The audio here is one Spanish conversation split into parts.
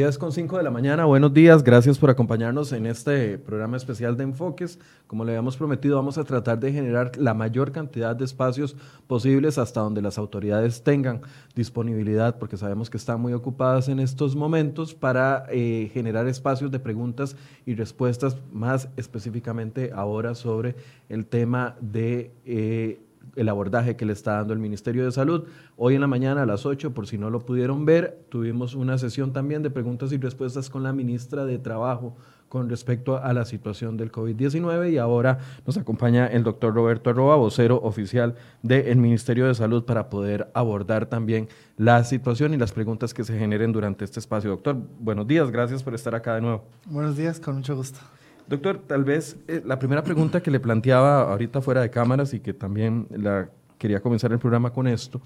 10 con 5 de la mañana, buenos días, gracias por acompañarnos en este programa especial de Enfoques. Como le habíamos prometido, vamos a tratar de generar la mayor cantidad de espacios posibles hasta donde las autoridades tengan disponibilidad, porque sabemos que están muy ocupadas en estos momentos para eh, generar espacios de preguntas y respuestas más específicamente ahora sobre el tema de... Eh, el abordaje que le está dando el Ministerio de Salud. Hoy en la mañana a las 8, por si no lo pudieron ver, tuvimos una sesión también de preguntas y respuestas con la ministra de Trabajo con respecto a la situación del COVID-19 y ahora nos acompaña el doctor Roberto Arroba, vocero oficial del Ministerio de Salud para poder abordar también la situación y las preguntas que se generen durante este espacio. Doctor, buenos días, gracias por estar acá de nuevo. Buenos días, con mucho gusto. Doctor, tal vez eh, la primera pregunta que le planteaba ahorita fuera de cámaras y que también la quería comenzar el programa con esto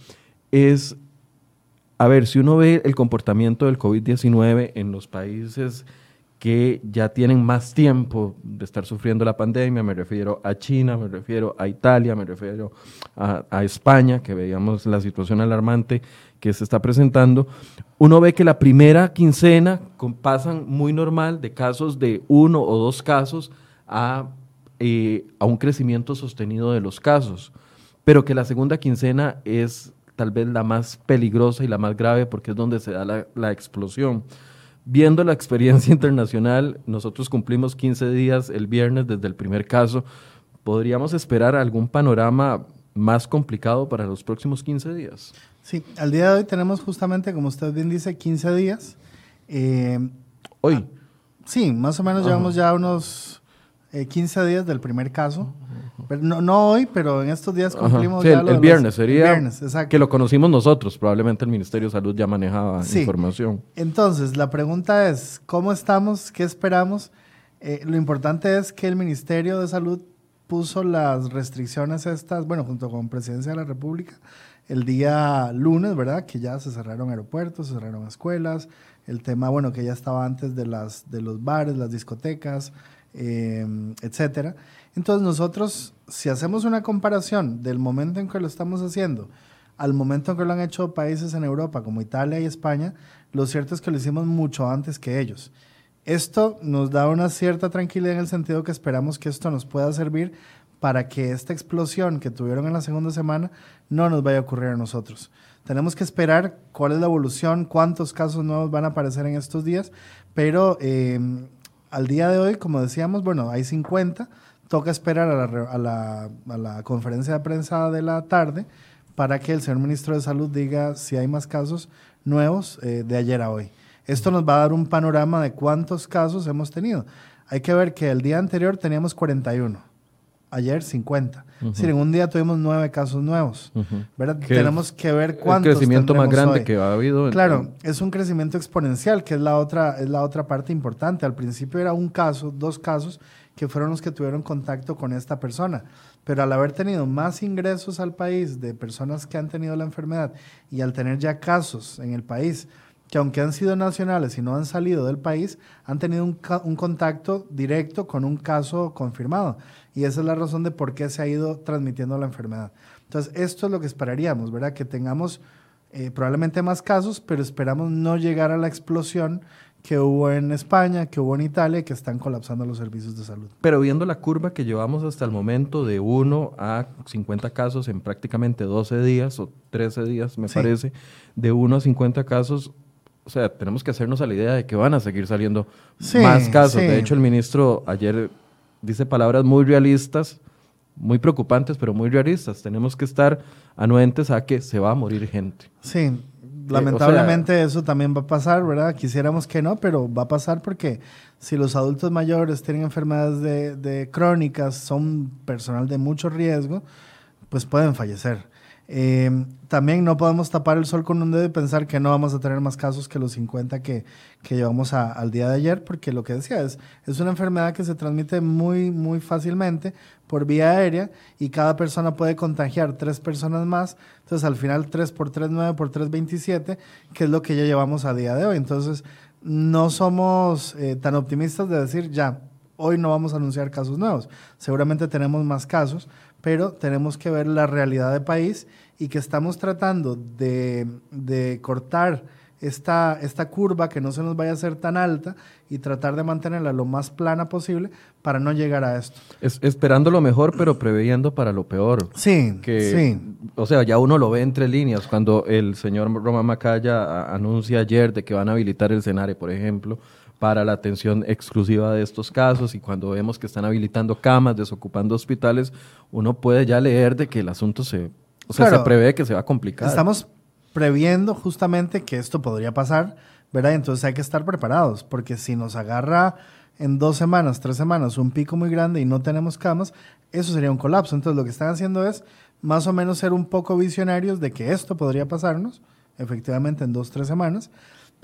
es, a ver, si uno ve el comportamiento del COVID-19 en los países que ya tienen más tiempo de estar sufriendo la pandemia, me refiero a China, me refiero a Italia, me refiero a, a España, que veíamos la situación alarmante que se está presentando, uno ve que la primera quincena pasan muy normal de casos de uno o dos casos a, eh, a un crecimiento sostenido de los casos, pero que la segunda quincena es tal vez la más peligrosa y la más grave porque es donde se da la, la explosión. Viendo la experiencia internacional, nosotros cumplimos 15 días el viernes desde el primer caso. ¿Podríamos esperar algún panorama más complicado para los próximos 15 días? Sí, al día de hoy tenemos justamente, como usted bien dice, 15 días. Eh, ¿Hoy? Ah, sí, más o menos llevamos ya unos 15 eh, días del primer caso. Pero no, hoy, pero en estos días cumplimos ya el, el viernes sería el viernes, que lo conocimos nosotros. Probablemente el Ministerio de Salud ya manejaba sí. información. Entonces, la pregunta es, ¿cómo estamos? ¿Qué esperamos? Eh, lo importante es que el Ministerio de Salud puso las restricciones estas, bueno, junto con Presidencia de la República, el día lunes, ¿verdad? Que ya se cerraron aeropuertos, se cerraron escuelas, el tema, bueno, que ya estaba antes de, las, de los bares, las discotecas, eh, etcétera. Entonces nosotros, si hacemos una comparación del momento en que lo estamos haciendo al momento en que lo han hecho países en Europa como Italia y España, lo cierto es que lo hicimos mucho antes que ellos. Esto nos da una cierta tranquilidad en el sentido que esperamos que esto nos pueda servir para que esta explosión que tuvieron en la segunda semana no nos vaya a ocurrir a nosotros. Tenemos que esperar cuál es la evolución, cuántos casos nuevos van a aparecer en estos días, pero eh, al día de hoy, como decíamos, bueno, hay 50, toca esperar a la, conferencia de prensa de la tarde para que el señor ministro de Salud diga si hay más casos nuevos eh, de ayer a hoy. Esto nos va a dar un panorama de cuántos casos hemos tenido. Hay que ver que el día anterior teníamos 41 ayer 50. en un día tuvimos nueve casos nuevos. ¿verdad? Tenemos que ver cuántos. El crecimiento más grande que ha habido. Claro, es un crecimiento exponencial, que es la, otra, es la otra parte importante. Al principio era un caso, dos casos, que fueron los que tuvieron contacto con esta persona. Pero al haber tenido más ingresos al país de personas que han tenido la enfermedad y al tener ya casos en el país, que aunque han sido nacionales y no han salido del país, han tenido un, un contacto directo con un caso confirmado. Y esa es la razón de por qué se ha ido transmitiendo la enfermedad. Entonces, esto es lo que esperaríamos, ¿verdad? Que tengamos eh, probablemente más casos, pero esperamos no llegar a la explosión que hubo en España, que hubo en Italia, que están colapsando los servicios de salud. Pero viendo la curva que llevamos hasta el momento de 1 a 50 casos en prácticamente 12 días o 13 días, me parece, de 1 a 50 casos, o sea, tenemos que hacernos a la idea de que van a seguir saliendo más casos. De hecho, el ministro ayer dice palabras muy realistas, muy preocupantes, pero muy realistas. Tenemos que estar anuentes a que se va a morir gente. Sí, eh, lamentablemente eso también va a pasar, ¿verdad? Quisiéramos que no, pero va a pasar porque si los adultos mayores tienen enfermedades de, de crónicas, son personal de mucho riesgo, pues pueden fallecer. Eh, también no podemos tapar el sol con un dedo y pensar que no vamos a tener más casos que los 50 que, que llevamos al día de ayer, porque lo que decía es, es una enfermedad que se transmite muy, muy fácilmente por vía aérea y cada persona puede contagiar tres personas más. Entonces, al final, 3 por 3, 9 por 3, 27, que es lo que ya llevamos a día de hoy. Entonces, no somos eh, tan optimistas de decir, ya, hoy no vamos a anunciar casos nuevos. Seguramente tenemos más casos, pero tenemos que ver la realidad del país y que estamos tratando de, cortar esta, esta curva que no se nos vaya a hacer tan alta y tratar de mantenerla lo más plana posible para no llegar a esto. Es, esperando lo mejor, pero preveyendo para lo peor. Sí, que, sí. O sea, ya uno lo ve entre líneas. Cuando el señor Román Macaya anuncia ayer de que van a habilitar el Senare, por ejemplo, para la atención exclusiva de estos casos y cuando vemos que están habilitando camas, desocupando hospitales, uno puede ya leer de que el asunto se, o sea, se prevé que se va a complicar. Estamos previendo justamente que esto podría pasar, ¿verdad? Entonces hay que estar preparados, porque si nos agarra en dos semanas, tres semanas, un pico muy grande y no tenemos camas, eso sería un colapso. Entonces lo que están haciendo es más o menos ser un poco visionarios de que esto podría pasarnos, efectivamente en dos, tres semanas,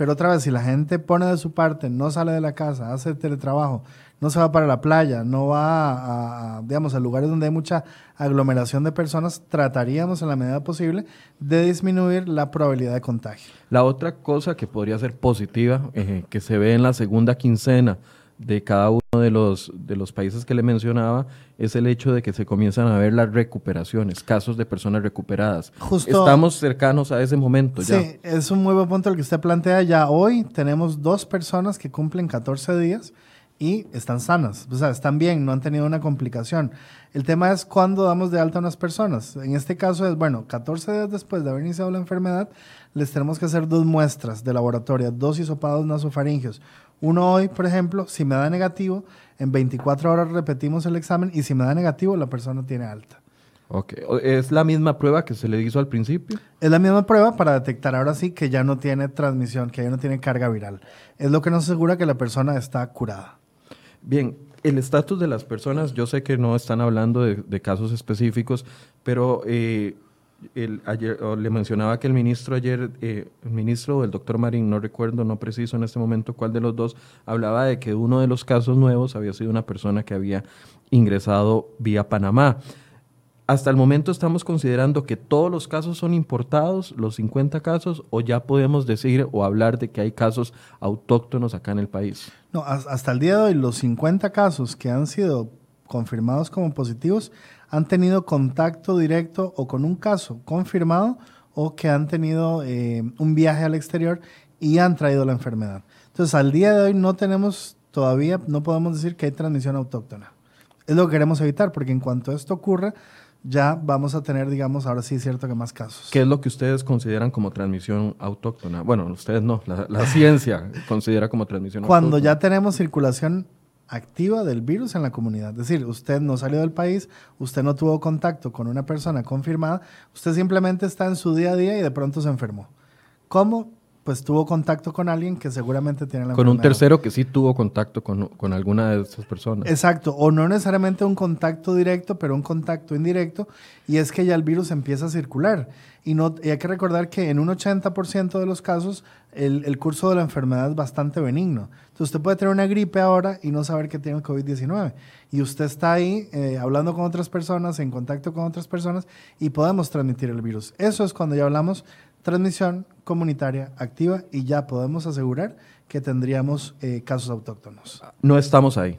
pero otra vez, si la gente pone de su parte, no sale de la casa, hace teletrabajo, no se va para la playa, no va a, digamos, a lugares donde hay mucha aglomeración de personas, trataríamos en la medida posible de disminuir la probabilidad de contagio. La otra cosa que podría ser positiva, eh, que se ve en la segunda quincena de cada uno de los, de los países que le mencionaba es el hecho de que se comienzan a ver las recuperaciones, casos de personas recuperadas. Estamos cercanos a ese momento ya. Sí, es un muy buen punto el que usted plantea. Ya hoy tenemos dos personas que cumplen 14 días y están sanas, o sea, están bien, no han tenido una complicación. El tema es cuándo damos de alta a unas personas. En este caso es, bueno, 14 días después de haber iniciado la enfermedad, les tenemos que hacer dos muestras de laboratorio, dos hisopados nasofaringios. Uno hoy, por ejemplo, si me da negativo, en 24 horas repetimos el examen y si me da negativo, la persona tiene alta. Ok, ¿es la misma prueba que se le hizo al principio? Es la misma prueba para detectar ahora sí que ya no tiene transmisión, que ya no tiene carga viral. Es lo que nos asegura que la persona está curada. Bien, el estatus de las personas, yo sé que no están hablando de, casos específicos, pero eh, ayer, le mencionaba que el ministro ayer, eh, el ministro del doctor Marín, no recuerdo, no preciso en este momento cuál de los dos, hablaba de que uno de los casos nuevos había sido una persona que había ingresado vía Panamá. Hasta el momento estamos considerando que todos los casos son importados, los 50 casos, o ya podemos decir o hablar de que hay casos autóctonos acá en el país. No, hasta el día de hoy los 50 casos que han sido confirmados como positivos han tenido contacto directo o con un caso confirmado o que han tenido eh, un viaje al exterior y han traído la enfermedad. Entonces, al día de hoy no tenemos todavía, no podemos decir que hay transmisión autóctona. Es lo que queremos evitar, porque en cuanto esto ocurra, ya vamos a tener, digamos, ahora sí es cierto que más casos. ¿Qué es lo que ustedes consideran como transmisión autóctona? Bueno, ustedes no, la, ciencia considera como transmisión Cuando autóctona. Cuando ya tenemos circulación activa del virus en la comunidad. Es decir, usted no salió del país, usted no tuvo contacto con una persona confirmada, usted simplemente está en su día a día y de pronto se enfermó. ¿Cómo? Pues tuvo contacto con alguien que seguramente tiene la Con un tercero que sí tuvo contacto con, alguna de esas personas. Exacto, o no necesariamente un contacto directo, pero un contacto indirecto, y es que ya el virus empieza a circular. Y, no, hay que recordar que en un 80% de los casos el, curso de la enfermedad es bastante benigno. Entonces usted puede tener una gripe ahora y no saber que tiene el COVID-19. Y usted está ahí eh, hablando con otras personas, en contacto con otras personas, y podemos transmitir el virus. Eso es cuando ya hablamos transmisión comunitaria activa y ya podemos asegurar que tendríamos eh, casos autóctonos. No estamos ahí.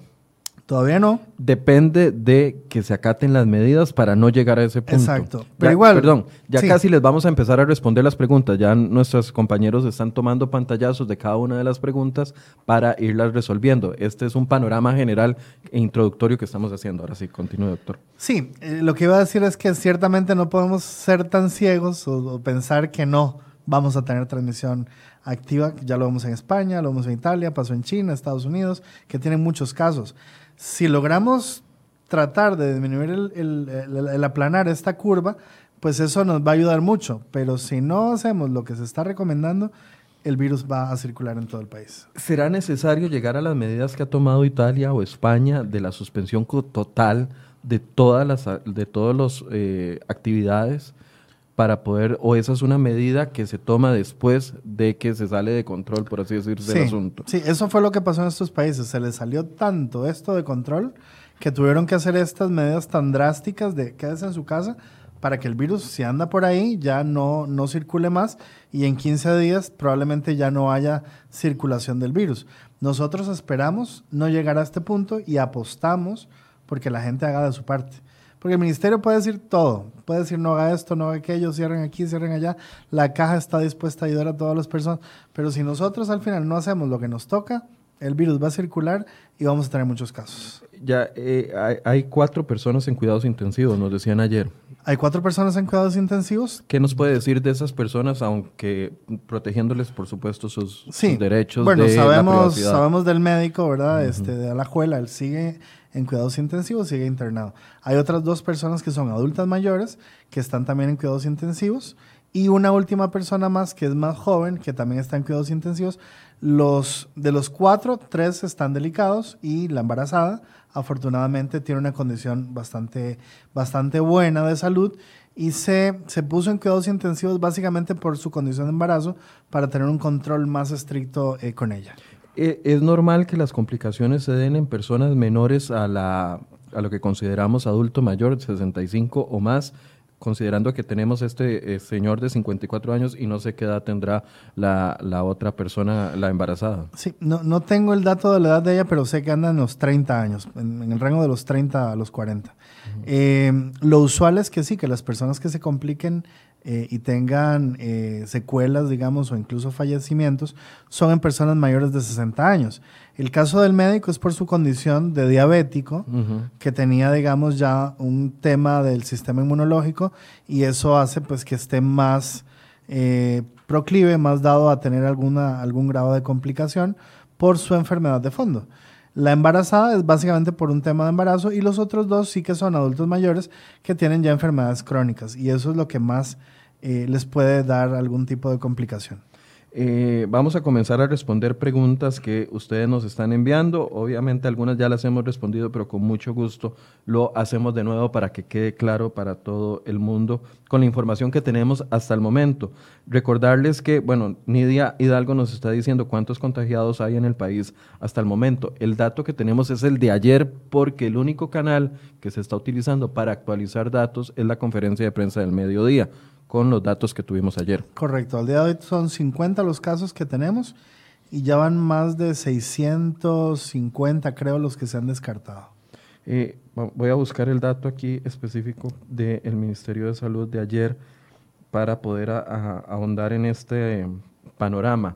Todavía no. Depende de que se acaten las medidas para no llegar a ese punto. Exacto. Pero igual. Perdón, ya casi les vamos a empezar a responder las preguntas. Ya nuestros compañeros están tomando pantallazos de cada una de las preguntas para irlas resolviendo. Este es un panorama general e introductorio que estamos haciendo. Ahora sí, continúe, doctor. Sí, eh, lo que iba a decir es que ciertamente no podemos ser tan ciegos o, o pensar que no vamos a tener transmisión activa. Ya lo vemos en España, lo vemos en Italia, pasó en China, Estados Unidos, que tienen muchos casos si logramos tratar de disminuir el, aplanar esta curva, pues eso nos va a ayudar mucho. Pero si no hacemos lo que se está recomendando, el virus va a circular en todo el país. ¿Será necesario llegar a las medidas que ha tomado Italia o España de la suspensión total de todas las de todas las eh, actividades para poder, o esa es una medida que se toma después de que se sale de control, por así decirlo, del asunto. Sí, eso fue lo que pasó en estos países. Se les salió tanto esto de control que tuvieron que hacer estas medidas tan drásticas de quédese en su casa para que el virus, si anda por ahí, ya no, no circule más y en 15 días probablemente ya no haya circulación del virus. Nosotros esperamos no llegar a este punto y apostamos porque la gente haga de su parte Porque el ministerio puede decir todo, puede decir no haga esto, no haga aquello, cierren aquí, cierren allá. La caja está dispuesta a ayudar a todas las personas, pero si nosotros al final no hacemos lo que nos toca, el virus va a circular y vamos a tener muchos casos. Ya eh, hay, hay, cuatro personas en cuidados intensivos, nos decían ayer. Hay cuatro personas en cuidados intensivos. ¿Qué nos puede decir de esas personas, aunque protegiéndoles, por supuesto, sus, sí. sus derechos? Bueno, de sabemos, la sabemos del médico, ¿verdad? Uh -huh. Este, de Alajuela, él sigue en cuidados intensivos, sigue internado. Hay otras dos personas que son adultas mayores, que están también en cuidados intensivos. Y una última persona más que es más joven, que también está en cuidados intensivos. Los, de los cuatro, tres están delicados y la embarazada, afortunadamente, tiene una condición bastante, bastante buena de salud y se, se puso en cuidados intensivos básicamente por su condición de embarazo para tener un control más estricto eh, con ella. ¿Es normal que las complicaciones se den en personas menores a, la, a lo que consideramos adulto mayor, 65 o más? considerando que tenemos este eh, señor de 54 años y no sé qué edad tendrá la, la otra persona, la embarazada. Sí, no, no, tengo el dato de la edad de ella, pero sé que anda en los 30 años, en, en el rango de los 30 a los 40. Uh -huh. eh, lo usual es que sí, que las personas que se compliquen eh, y tengan eh, secuelas, digamos, o incluso fallecimientos, son en personas mayores de 60 años. El caso del médico es por su condición de diabético, uh -huh. que tenía, digamos, ya un tema del sistema inmunológico y eso hace pues que esté más eh, proclive, más dado a tener alguna, algún grado de complicación por su enfermedad de fondo. La embarazada es básicamente por un tema de embarazo y los otros dos sí que son adultos mayores que tienen ya enfermedades crónicas y eso es lo que más eh, les puede dar algún tipo de complicación. Eh, vamos a comenzar a responder preguntas que ustedes nos están enviando. Obviamente algunas ya las hemos respondido, pero con mucho gusto lo hacemos de nuevo para que quede claro para todo el mundo con la información que tenemos hasta el momento. Recordarles que, bueno, Nidia Hidalgo nos está diciendo cuántos contagiados hay en el país hasta el momento. El dato que tenemos es el de ayer porque el único canal que se está utilizando para actualizar datos es la conferencia de prensa del mediodía con los datos que tuvimos ayer. Correcto, al día de hoy son 50 los casos que tenemos y ya van más de 650 creo los que se han descartado. Eh, voy a buscar el dato aquí específico del Ministerio de Salud de ayer para poder a, a, ahondar en este panorama.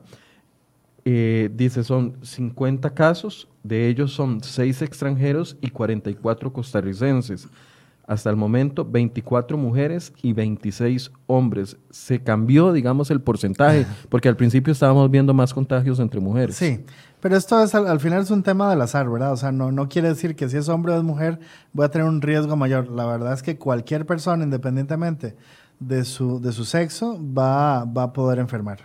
Eh, dice, son 50 casos, de ellos son 6 extranjeros y 44 costarricenses. Hasta el momento, 24 mujeres y 26 hombres. Se cambió, digamos, el porcentaje, porque al principio estábamos viendo más contagios entre mujeres. Sí, pero esto es, al, al, final es un tema del azar, ¿verdad? O sea, no, no quiere decir que si es hombre o es mujer voy a tener un riesgo mayor. La verdad es que cualquier persona, independientemente de su, de su sexo, va, va a poder enfermar.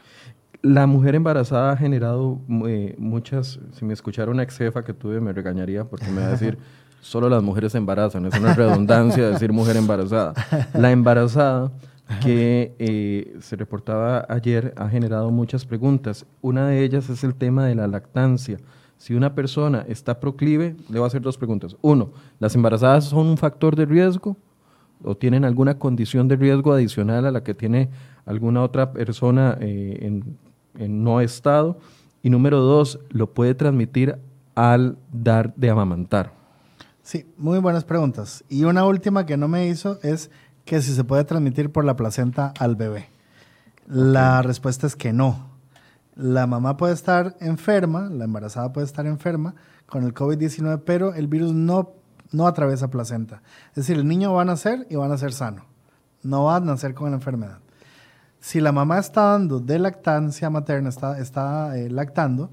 La mujer embarazada ha generado eh, muchas, si me escuchara una ex jefa que tuve me regañaría porque me va a decir solo las mujeres se embarazan, es una redundancia decir mujer embarazada. La embarazada que eh, se reportaba ayer ha generado muchas preguntas. Una de ellas es el tema de la lactancia. Si una persona está proclive, le voy a hacer dos preguntas. Uno, ¿las embarazadas son un factor de riesgo o tienen alguna condición de riesgo adicional a la que tiene alguna otra persona eh, en, en no estado? Y número dos, ¿lo puede transmitir al dar de amamantar? Sí, muy buenas preguntas. Y una última que no me hizo es que si se puede transmitir por la placenta al bebé. La okay. respuesta es que no. La mamá puede estar enferma, la embarazada puede estar enferma con el COVID-19, pero el virus no, no atraviesa placenta. Es decir, el niño va a nacer y va a nacer sano. No va a nacer con la enfermedad. Si la mamá está dando de lactancia materna, está, está eh, lactando,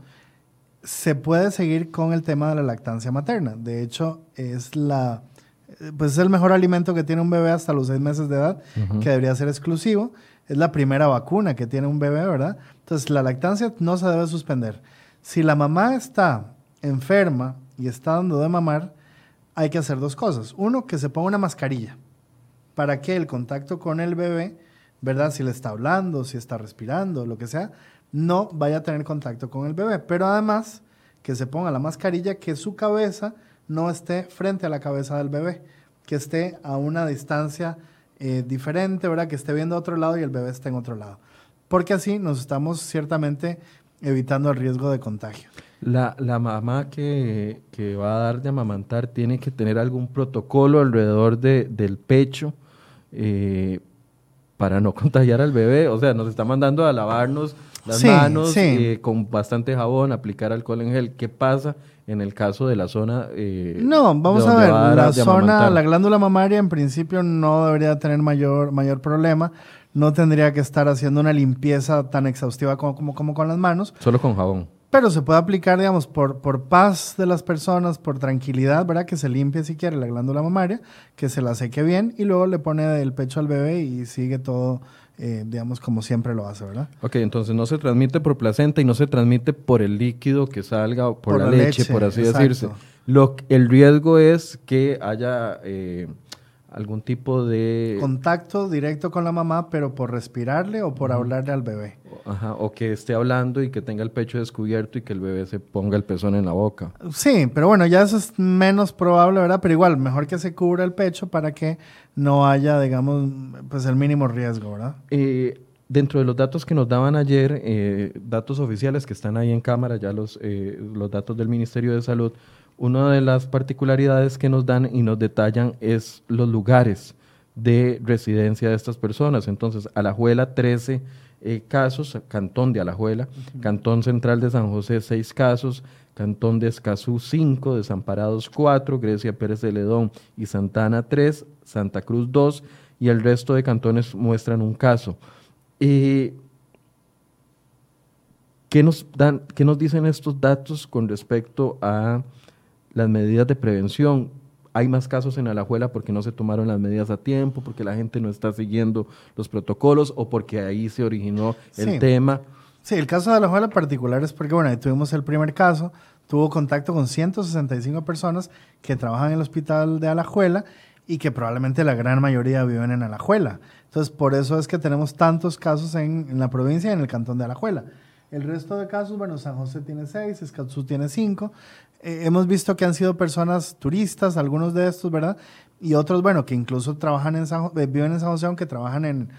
se puede seguir con el tema de la lactancia materna. De hecho, es la pues es el mejor alimento que tiene un bebé hasta los seis meses de edad, uh -huh. que debería ser exclusivo. Es la primera vacuna que tiene un bebé, ¿verdad? Entonces, la lactancia no se debe suspender. Si la mamá está enferma y está dando de mamar, hay que hacer dos cosas. Uno, que se ponga una mascarilla para que el contacto con el bebé, ¿verdad? Si le está hablando, si está respirando, lo que sea, no vaya a tener contacto con el bebé. Pero además, que se ponga la mascarilla, que su cabeza no esté frente a la cabeza del bebé, que esté a una distancia eh, diferente, ¿verdad? Que esté viendo a otro lado y el bebé esté en otro lado. Porque así nos estamos ciertamente evitando el riesgo de contagio. La, la mamá que, que, va a dar de amamantar tiene que tener algún protocolo alrededor de, del pecho eh, para no contagiar al bebé. O sea, nos está mandando a lavarnos las manos eh, con bastante jabón, aplicar alcohol en gel. ¿Qué pasa en el caso de la zona? Eh, no, vamos a ver, la zona, la glándula mamaria en principio no debería tener mayor, mayor problema. No tendría que estar haciendo una limpieza tan exhaustiva como, como, como con las manos. Solo con jabón. Pero se puede aplicar, digamos, por, por paz de las personas, por tranquilidad, ¿verdad? Que se limpie si quiere la glándula mamaria, que se la seque bien y luego le pone el pecho al bebé y sigue todo, eh, digamos, como siempre lo hace, ¿verdad? Ok, entonces no se transmite por placenta y no se transmite por el líquido que salga o por, la, leche, por así decirse. Lo, el riesgo es que haya... Eh, algún tipo de... Contacto directo con la mamá, pero por respirarle o por hablarle al bebé. Ajá, o que esté hablando y que tenga el pecho descubierto y que el bebé se ponga el pezón en la boca. Sí, pero bueno, ya eso es menos probable, ¿verdad? Pero igual, mejor que se cubra el pecho para que no haya, digamos, pues el mínimo riesgo, ¿verdad? Eh, dentro de los datos que nos daban ayer, eh, datos oficiales que están ahí en cámara, ya los, eh, los datos del Ministerio de Salud, una de las particularidades que nos dan y nos detallan es los lugares de residencia de estas personas. Entonces, Alajuela 13 eh, casos, Cantón de Alajuela, Cantón Central de San José 6 casos, Cantón de Escazú 5, Desamparados 4, Grecia Pérez de Ledón y Santana 3, Santa Cruz 2 y el resto de cantones muestran un caso. ¿qué, nos dan, ¿Qué nos dicen estos datos con respecto a las medidas de prevención. Hay más casos en Alajuela porque no se tomaron las medidas a tiempo, porque la gente no está siguiendo los protocolos o porque ahí se originó el tema. Sí, el caso de Alajuela particular es porque, bueno, ahí tuvimos el primer caso, tuvo contacto con 165 personas que trabajan en el hospital de Alajuela y que probablemente la gran mayoría viven en Alajuela. Entonces, por eso es que tenemos tantos casos en, en la provincia y en el cantón de Alajuela. El resto de casos, bueno, San José tiene seis, Escazú tiene cinco. Eh, hemos visto que han sido personas turistas, algunos de estos, ¿verdad? Y otros, bueno, que incluso trabajan en San, eh, viven en San José, aunque trabajan en,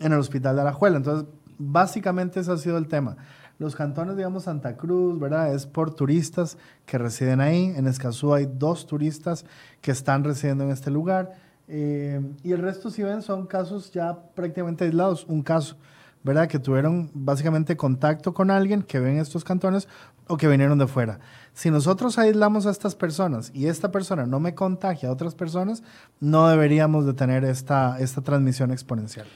en el Hospital de Alajuela. Entonces, básicamente ese ha sido el tema. Los cantones, digamos, Santa Cruz, ¿verdad? Es por turistas que residen ahí. En Escazú hay dos turistas que están residiendo en este lugar. Eh, y el resto, si ven, son casos ya prácticamente aislados. Un caso. ¿Verdad? Que tuvieron básicamente contacto con alguien que ven estos cantones o que vinieron de fuera. Si nosotros aislamos a estas personas y esta persona no me contagia a otras personas, no deberíamos de tener esta, esta transmisión exponencial.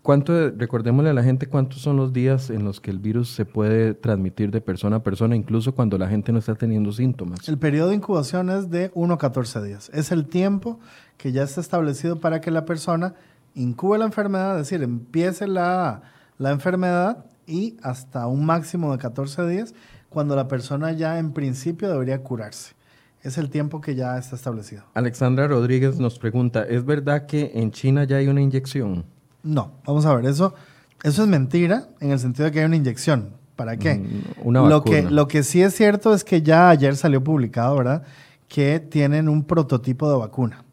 ¿Cuánto, recordémosle a la gente cuántos son los días en los que el virus se puede transmitir de persona a persona, incluso cuando la gente no está teniendo síntomas? El periodo de incubación es de 1 a 14 días. Es el tiempo que ya está establecido para que la persona incube la enfermedad, es decir, empiece la, la enfermedad y hasta un máximo de 14 días cuando la persona ya en principio debería curarse. Es el tiempo que ya está establecido. Alexandra Rodríguez nos pregunta, ¿es verdad que en China ya hay una inyección? No, vamos a ver, eso, eso es mentira en el sentido de que hay una inyección. ¿Para qué? Mm, una lo que, lo que sí es cierto es que ya ayer salió publicado, ¿verdad? Que tienen un prototipo de vacuna.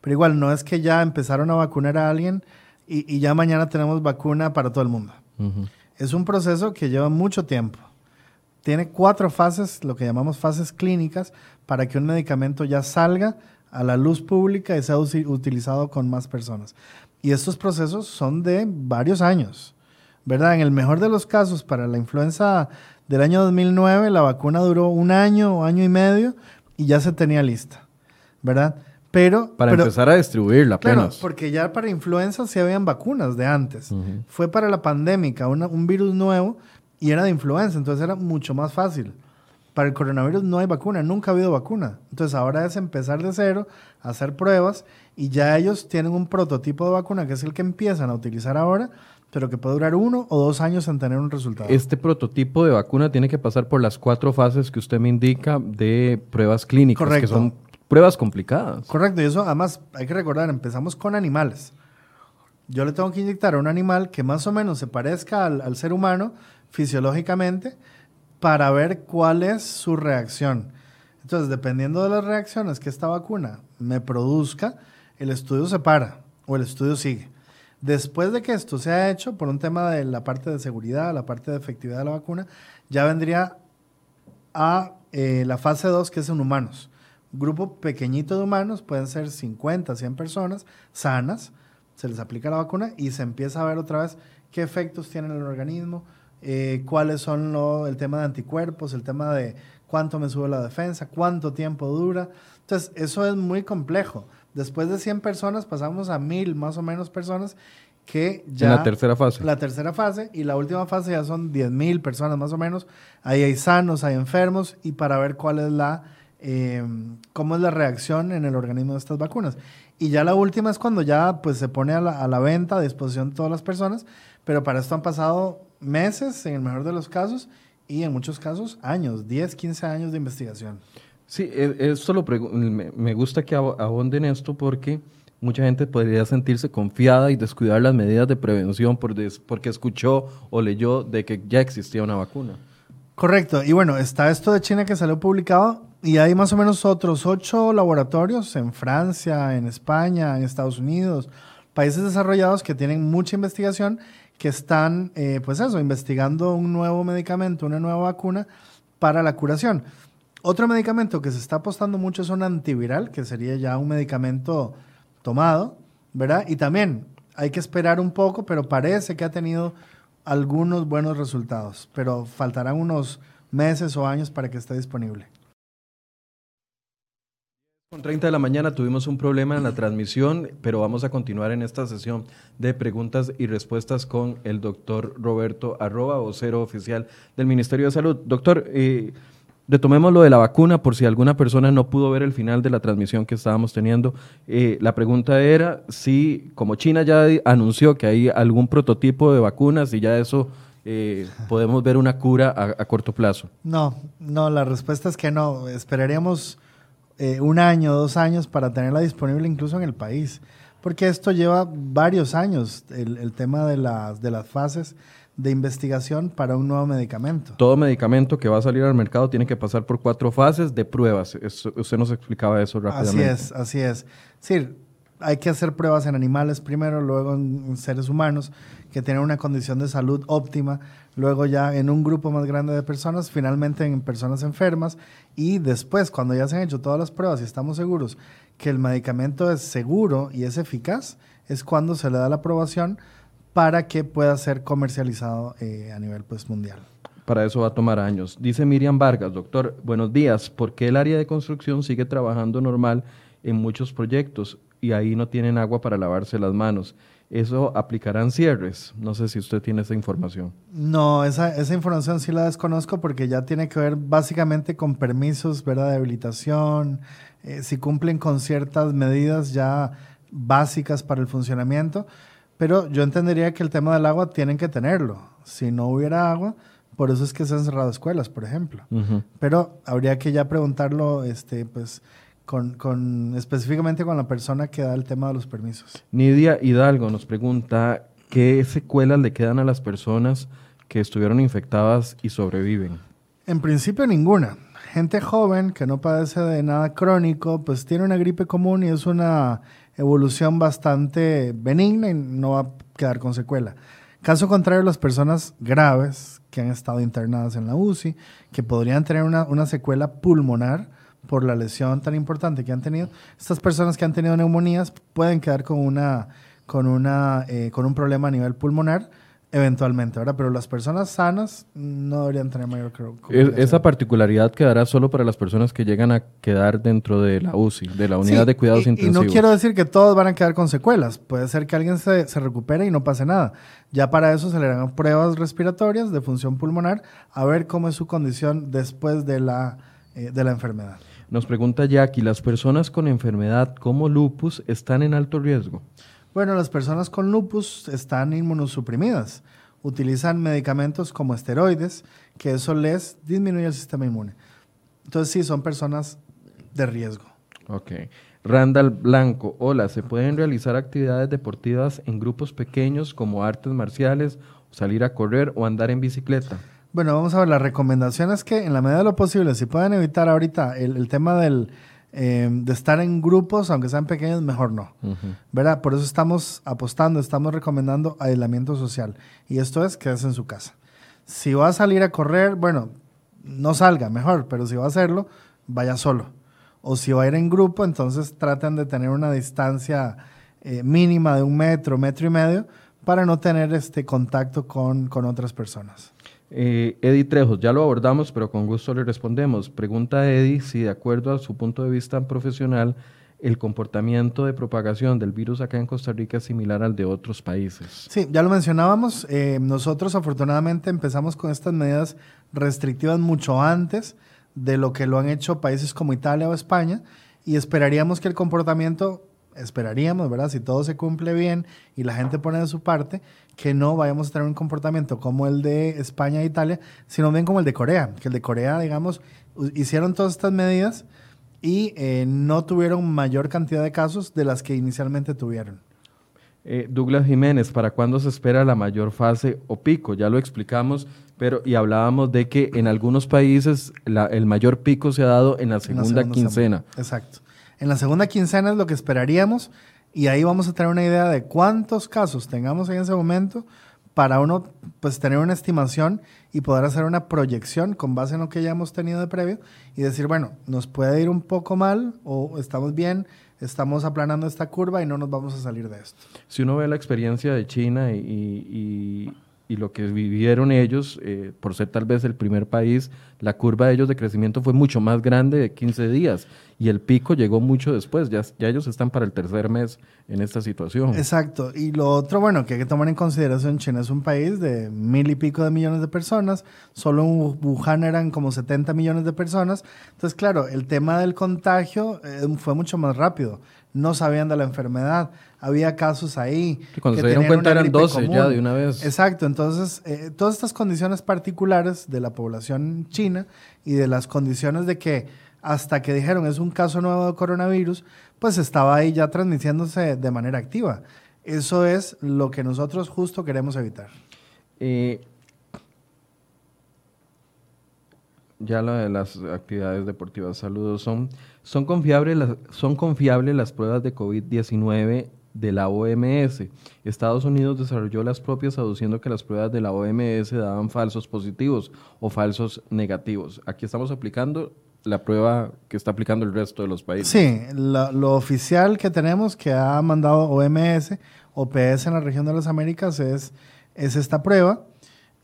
Pero igual, no es que ya empezaron a vacunar a alguien y, ya mañana tenemos vacuna para todo el mundo. Es un proceso que lleva mucho tiempo. Tiene cuatro fases, lo que llamamos fases clínicas, para que un medicamento ya salga a la luz pública y sea utilizado con más personas. Y estos procesos son de varios años, ¿verdad? En el mejor de los casos, para la influenza del año 2009, la vacuna duró un año o año y medio y ya se tenía lista, ¿verdad? Pero, para empezar a distribuirla apenas. Claro, porque ya para influenza sí habían vacunas de antes. Fue para la pandémica, un virus nuevo y era de influenza, entonces era mucho más fácil. Para el coronavirus no hay vacuna, nunca ha habido vacuna. Entonces ahora es empezar de cero, hacer pruebas y ya ellos tienen un prototipo de vacuna que es el que empiezan a utilizar ahora, pero que puede durar uno o dos años en tener un resultado. Este prototipo de vacuna tiene que pasar por las cuatro fases que usted me indica de pruebas clínicas, Correcto. que son pruebas complicadas. Correcto, y eso además hay que recordar, empezamos con animales. Yo le tengo que inyectar a un animal que más o menos se parezca al, ser humano fisiológicamente para ver cuál es su reacción. Entonces, dependiendo de las reacciones que esta vacuna me produzca, el estudio se para o el estudio sigue. Después de que esto se ha hecho, por un tema de la parte de seguridad, la parte de efectividad de la vacuna, ya vendría a eh, la fase 2, que es en humanos. Grupo pequeñito de humanos, pueden ser 50, 100 personas sanas, se les aplica la vacuna y se empieza a ver otra vez qué efectos tiene en el organismo, eh, cuáles son el tema de anticuerpos, el tema de cuánto me sube la defensa, cuánto tiempo dura. Entonces, eso es muy complejo. Después de 100 personas pasamos a 1000 más o menos personas que ya... En la tercera fase. La tercera fase y la última fase ya son 10.000 personas más o menos. Ahí hay sanos, hay enfermos y para ver cuál es la... Eh, cómo es la reacción en el organismo de estas vacunas. Y ya la última es cuando ya pues se pone a la, venta a disposición de todas las personas, pero para esto han pasado meses en el mejor de los casos y en muchos casos años, 10, 15 años de investigación. Sí, e, esto lo me gusta que abonden esto porque mucha gente podría sentirse confiada y descuidar las medidas de prevención por porque escuchó o leyó de que ya existía una vacuna. Correcto. Y bueno, está esto de China que salió publicado y hay más o menos otros ocho laboratorios en Francia, en España, en Estados Unidos, países desarrollados que tienen mucha investigación, que están, eh, pues eso, investigando un nuevo medicamento, una nueva vacuna para la curación. Otro medicamento que se está apostando mucho es un antiviral, que sería ya un medicamento tomado, ¿verdad? Y también hay que esperar un poco, pero parece que ha tenido algunos buenos resultados, pero faltarán unos meses o años para que esté disponible. Con 30 de la mañana tuvimos un problema en la transmisión, pero vamos a continuar en esta sesión de preguntas y respuestas con el doctor Roberto Arroba, vocero oficial del Ministerio de Salud. Doctor, eh, Retomemos lo de la vacuna por si alguna persona no pudo ver el final de la transmisión que estábamos teniendo. Eh, la pregunta era si, como China ya anunció que hay algún prototipo de vacunas y ya eso eh, podemos ver una cura a, corto plazo. No, no, la respuesta es que no. Esperaríamos eh, un año, dos años para tenerla disponible incluso en el país, porque esto lleva varios años, el, el tema de las, de las fases de investigación para un nuevo medicamento. Todo medicamento que va a salir al mercado tiene que pasar por cuatro fases de pruebas. usted nos explicaba eso rápidamente. Así es, así es. Sí, hay que hacer pruebas en animales primero, luego en seres humanos que tienen una condición de salud óptima, luego ya en un grupo más grande de personas, finalmente en personas enfermas y después, cuando ya se han hecho todas las pruebas y estamos seguros que el medicamento es seguro y es eficaz, es cuando se le da la aprobación para que pueda ser comercializado eh, a nivel pues, mundial. Para eso va a tomar años. Dice Miriam Vargas, doctor, buenos días. ¿Por qué el área de construcción sigue trabajando normal en muchos proyectos y ahí no tienen agua para lavarse las manos? ¿Eso aplicarán cierres? No sé si usted tiene esa información. No, esa, esa información sí la desconozco porque ya tiene que ver básicamente con permisos ¿verdad? de habilitación, eh, si cumplen con ciertas medidas ya básicas para el funcionamiento. Pero yo entendería que el tema del agua tienen que tenerlo. Si no hubiera agua, por eso es que se han cerrado escuelas, por ejemplo. Pero habría que ya preguntarlo, este, pues, con, con, específicamente con la persona que da el tema de los permisos. Nidia Hidalgo nos pregunta qué secuelas le quedan a las personas que estuvieron infectadas y sobreviven. En principio ninguna. Gente joven que no padece de nada crónico, pues tiene una gripe común y es una evolución bastante benigna y no va a quedar con secuela. Caso contrario, las personas graves que han estado internadas en la UCI, que podrían tener una, una secuela pulmonar por la lesión tan importante que han tenido, estas personas que han tenido neumonías pueden quedar con, una, con, una, eh, con un problema a nivel pulmonar Eventualmente, ¿verdad? Pero las personas sanas no deberían tener mayor Esa particularidad quedará solo para las personas que llegan a quedar dentro de la UCI, de la unidad de cuidados intensivos. Y no quiero decir que todos van a quedar con secuelas. Puede ser que alguien se, se recupere y no pase nada. Ya para eso se le harán pruebas respiratorias de función pulmonar a ver cómo es su condición después de la, eh, de la enfermedad. Nos pregunta Jackie, ¿las personas con enfermedad como lupus están en alto riesgo? Bueno, las personas con lupus están inmunosuprimidas. Utilizan medicamentos como esteroides, que eso les disminuye el sistema inmune. Entonces sí, son personas de riesgo. Ok. Randall Blanco, hola, ¿se pueden realizar actividades deportivas en grupos pequeños como artes marciales, salir a correr o andar en bicicleta? Bueno, vamos a ver, la recomendación es que en la medida de lo posible, si pueden evitar ahorita el tema del, eh, de estar en grupos, aunque sean pequeños, mejor no. ¿Verdad? Por eso estamos apostando, estamos recomendando aislamiento social. Y esto es quedarse en su casa. Si va a salir a correr, bueno, no salga, mejor, pero si va a hacerlo, vaya solo. O si va a ir en grupo, entonces traten de tener una distancia eh, mínima de un metro, metro y medio, para no tener este contacto con, con otras personas. Eh, Eddie Trejos, ya lo abordamos, pero con gusto le respondemos. Pregunta Eddie si de acuerdo a su punto de vista profesional, el comportamiento de propagación del virus acá en Costa Rica es similar al de otros países. Sí, ya lo mencionábamos. Eh, nosotros afortunadamente empezamos con estas medidas restrictivas mucho antes de lo que lo han hecho países como Italia o España y esperaríamos que el comportamiento, esperaríamos, ¿verdad? Si todo se cumple bien y la gente pone de su parte, que no vayamos a tener un comportamiento como el de España e Italia, sino bien como el de Corea, que el de Corea, digamos, hicieron todas estas medidas y eh, no tuvieron mayor cantidad de casos de las que inicialmente tuvieron. Eh, Douglas Jiménez, ¿para cuándo se espera la mayor fase o pico? Ya lo explicamos, pero y hablábamos de que en algunos países el mayor pico se ha dado en la segunda, quincena. Exacto. En la segunda quincena es lo que esperaríamos y ahí vamos a tener una idea de cuántos casos tengamos en ese momento para uno pues tener una estimación y poder hacer una proyección con base en lo que ya hemos tenido de previo y decir, bueno, nos puede ir un poco mal o estamos bien, estamos aplanando esta curva y no nos vamos a salir de esto. Si uno ve la experiencia de China y, y lo que vivieron ellos, eh, por ser tal vez el primer país, la curva de ellos de crecimiento fue mucho más grande de 15 días y el pico llegó mucho después, ya, ya ellos están para el tercer mes en esta situación. Exacto, y lo otro, bueno, que hay que tomar en consideración, China es un país de mil y pico de millones de personas, solo en Wuhan eran como 70 millones de personas, entonces claro, el tema del contagio eh, fue mucho más rápido, no sabían de la enfermedad, había casos ahí. cuando se dieron cuenta eran 12 ya de una vez. Exacto, entonces eh, todas estas condiciones particulares de la población china y de las condiciones de que hasta que dijeron es un caso nuevo de coronavirus, pues estaba ahí ya transmitiéndose de manera activa. Eso es lo que nosotros justo queremos evitar. Eh, ya lo de las actividades deportivas, saludos, son, son, confiables, las, son confiables las pruebas de COVID-19 de la OMS. Estados Unidos desarrolló las propias aduciendo que las pruebas de la OMS daban falsos positivos o falsos negativos. Aquí estamos aplicando la prueba que está aplicando el resto de los países. Sí, lo, oficial que tenemos que ha mandado OMS, OPS en la región de las Américas es, es esta prueba.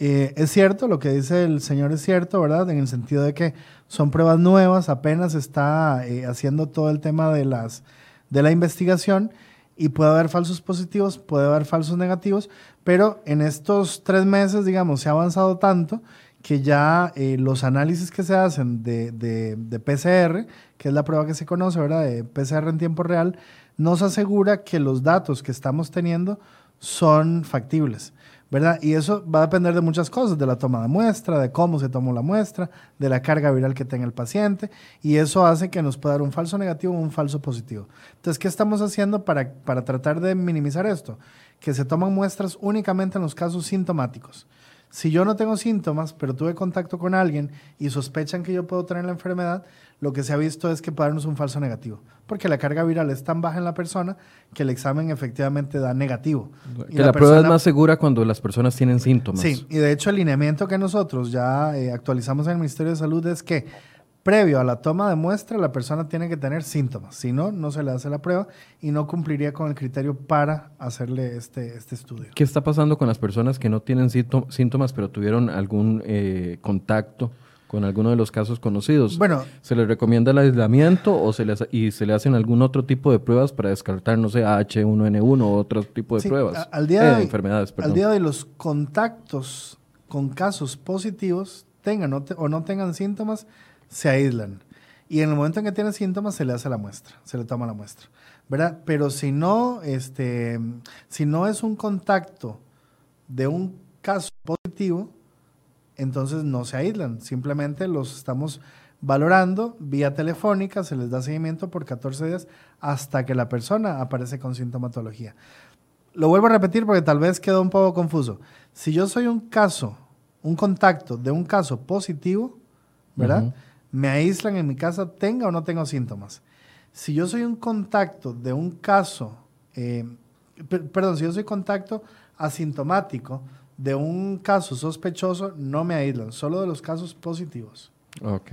Eh, es cierto, lo que dice el señor es cierto, ¿verdad? En el sentido de que son pruebas nuevas, apenas está eh, haciendo todo el tema de, las, de la investigación y puede haber falsos positivos, puede haber falsos negativos, pero en estos tres meses, digamos, se ha avanzado tanto que ya eh, los análisis que se hacen de, de, PCR, que es la prueba que se conoce, ¿verdad? De PCR en tiempo real, nos asegura que los datos que estamos teniendo son factibles. ¿Verdad? Y eso va a depender de muchas cosas, de la toma de muestra, de cómo se tomó la muestra, de la carga viral que tenga el paciente, y eso hace que nos pueda dar un falso negativo o un falso positivo. Entonces, ¿qué estamos haciendo para, para tratar de minimizar esto? Que se toman muestras únicamente en los casos sintomáticos. Si yo no tengo síntomas, pero tuve contacto con alguien y sospechan que yo puedo tener la enfermedad, lo que se ha visto es que puede darnos un falso negativo, porque la carga viral es tan baja en la persona que el examen efectivamente da negativo. Que la, prueba es más segura cuando las personas tienen síntomas. Sí, y de hecho el lineamiento que nosotros ya eh, actualizamos en el Ministerio de Salud es que previo a la toma de muestra, la persona tiene que tener síntomas. Si no, no se le hace la prueba y no cumpliría con el criterio para hacerle este, este estudio. ¿Qué está pasando con las personas que no tienen síntomas, pero tuvieron algún eh, contacto? Con alguno de los casos conocidos. Bueno, ¿se les recomienda el aislamiento o se les, y se le hacen algún otro tipo de pruebas para descartar, no sé, H1N1 o otro tipo de pruebas? Al día de, eh, enfermedades, Al día de los contactos con casos positivos, tengan o no tengan síntomas, se aíslan. Y en el momento en que tienen síntomas, se le hace la muestra, se le toma la muestra, ¿verdad? Pero si no, este, si no es un contacto de un caso positivo, entonces no se aíslan, simplemente los estamos valorando vía telefónica, se les da seguimiento por 14 días hasta que la persona aparece con sintomatología. Lo vuelvo a repetir porque tal vez quedó un poco confuso. Si yo soy un caso, un contacto de un caso positivo, ¿verdad? me aíslan en mi casa, tenga o no tenga síntomas. Si yo soy un contacto de un caso, eh, perdón, si yo soy contacto asintomático de un caso sospechoso no me aíslan, solo de los casos positivos. Ok.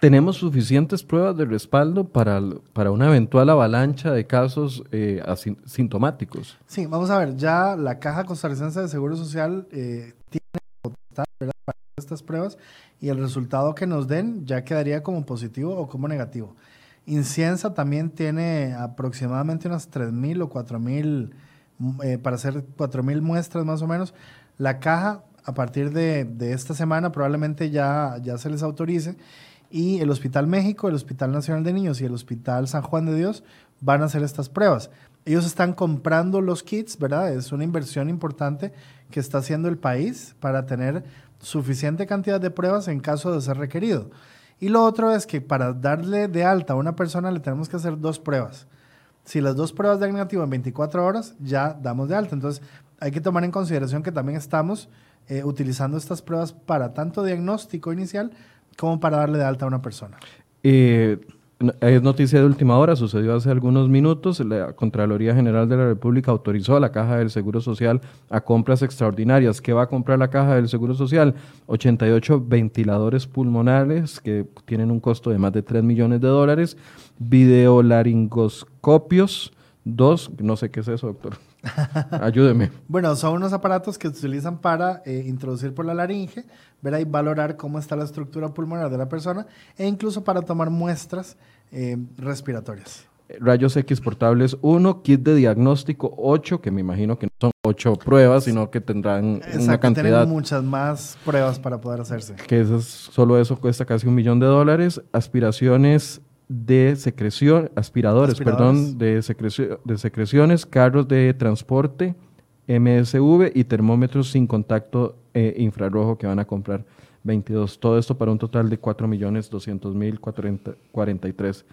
¿Tenemos suficientes pruebas de respaldo para, para una eventual avalancha de casos eh, asintomáticos? Sí, vamos a ver, ya la Caja Costarricense de Seguro Social eh, tiene para estas pruebas y el resultado que nos den ya quedaría como positivo o como negativo. Inciensa también tiene aproximadamente unas 3.000 o 4.000, eh, para hacer 4.000 muestras más o menos. La caja, a partir de, esta semana, probablemente ya, ya se les autorice y el Hospital México, el Hospital Nacional de Niños y el Hospital San Juan de Dios van a hacer estas pruebas. Ellos están comprando los kits, ¿verdad? Es una inversión importante que está haciendo el país para tener suficiente cantidad de pruebas en caso de ser requerido. Y lo otro es que para darle de alta a una persona le tenemos que hacer dos pruebas. Si las dos pruebas dan negativo en 24 horas, ya damos de alta. Entonces, hay que tomar en consideración que también estamos eh, utilizando estas pruebas para tanto diagnóstico inicial como para darle de alta a una persona? Eh, es noticia de última hora, sucedió hace algunos minutos. La Contraloría General de la República autorizó a la Caja del Seguro Social a compras extraordinarias. ¿Qué va a comprar la Caja del Seguro Social? 88 ventiladores pulmonares que tienen un costo de más de 3 millones de dólares, videolaringoscopios, dos, no sé qué es eso, doctor. Ayúdeme. bueno, son unos aparatos que se utilizan para eh, introducir por la laringe, ver ahí, valorar cómo está la estructura pulmonar de la persona e incluso para tomar muestras eh, respiratorias. Rayos X portables 1, kit de diagnóstico 8, que me imagino que no son 8 pruebas, sino que tendrán una cantidad. Tienen muchas más pruebas para poder hacerse. Que eso solo eso cuesta casi un millón de dólares. Aspiraciones de secreción, aspiradores, perdón, de, de secreciones, carros de transporte, MSV y termómetros sin contacto eh, infrarrojo que van a comprar 22. Todo esto para un total de 4.200.043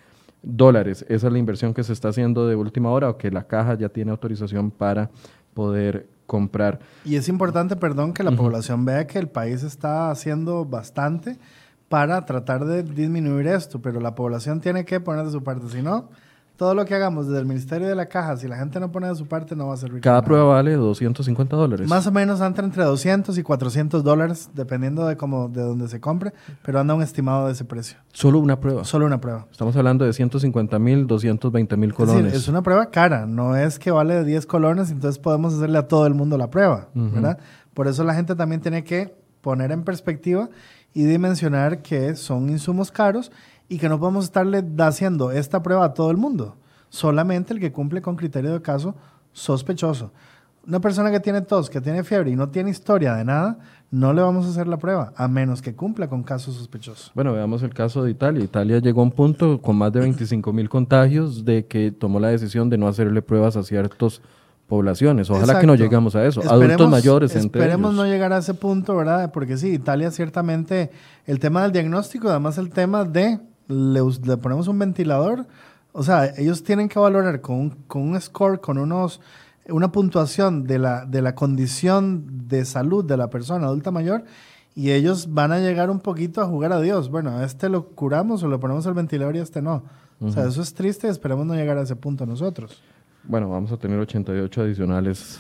dólares. Esa es la inversión que se está haciendo de última hora o que la caja ya tiene autorización para poder comprar. Y es importante, perdón, que la población vea que el país está haciendo bastante para tratar de disminuir esto, pero la población tiene que poner de su parte, si no, todo lo que hagamos desde el Ministerio de la Caja, si la gente no pone de su parte, no va a servir. Cada prueba vale 250 dólares. Más o menos anda entre 200 y 400 dólares, dependiendo de cómo, de dónde se compre, pero anda un estimado de ese precio. Solo una prueba. Solo una prueba. Estamos hablando de 150 mil, 220 mil colones. Es, es, una prueba cara, no es que vale 10 colones, entonces podemos hacerle a todo el mundo la prueba, ¿verdad? Por eso la gente también tiene que poner en perspectiva y dimensionar que son insumos caros y que no podemos estarle haciendo esta prueba a todo el mundo, solamente el que cumple con criterio de caso sospechoso. Una persona que tiene tos, que tiene fiebre y no tiene historia de nada, no le vamos a hacer la prueba, a menos que cumpla con casos sospechosos. Bueno, veamos el caso de Italia. Italia llegó a un punto con más de 25 mil contagios de que tomó la decisión de no hacerle pruebas a ciertos poblaciones. Ojalá que no llegamos a eso. Adultos mayores, entre Esperemos no llegar a ese punto, ¿verdad? Porque sí, Italia ciertamente, el tema del diagnóstico, además el tema de, le, ponemos un ventilador, o sea, ellos tienen que valorar con un, con un score, con unos, una puntuación de la, de la condición de salud de la persona adulta mayor y ellos van a llegar un poquito a jugar a Dios. Bueno, a este lo curamos o le ponemos el ventilador y a este no. O sea, eso es triste, esperemos no llegar a ese punto nosotros. Bueno, vamos a tener 88 adicionales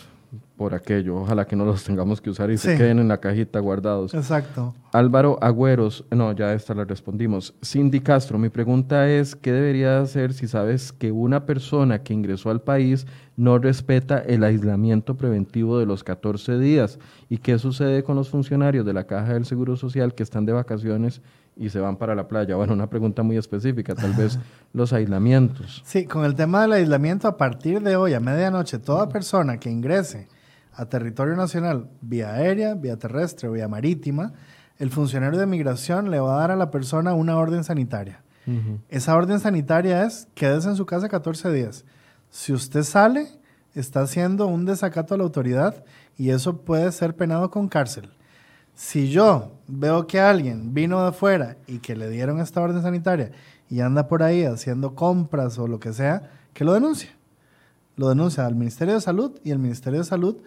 por aquello. Ojalá que no los tengamos que usar y se queden en la cajita guardados. Exacto. Álvaro Agüeros, no, ya esta la respondimos. Cindy Castro, mi pregunta es, ¿qué debería hacer si sabes que una persona que ingresó al país no respeta el aislamiento preventivo de los 14 días? ¿Y qué sucede con los funcionarios de la Caja del Seguro Social que están de vacaciones y se van para la playa? Bueno, una pregunta muy específica, tal vez los aislamientos. Sí, con el tema del aislamiento, a partir de hoy, a medianoche, toda persona que ingrese a territorio nacional vía aérea, vía terrestre o vía marítima, el funcionario de migración le va a dar a la persona una orden sanitaria. Esa orden sanitaria es quédese en su casa 14 días. Si usted sale, está haciendo un desacato a la autoridad y eso puede ser penado con cárcel. Si yo veo que alguien vino de afuera y que le dieron esta orden sanitaria y anda por ahí haciendo compras o lo que sea, que lo denuncie. Lo denuncia al Ministerio de Salud y el Ministerio de Salud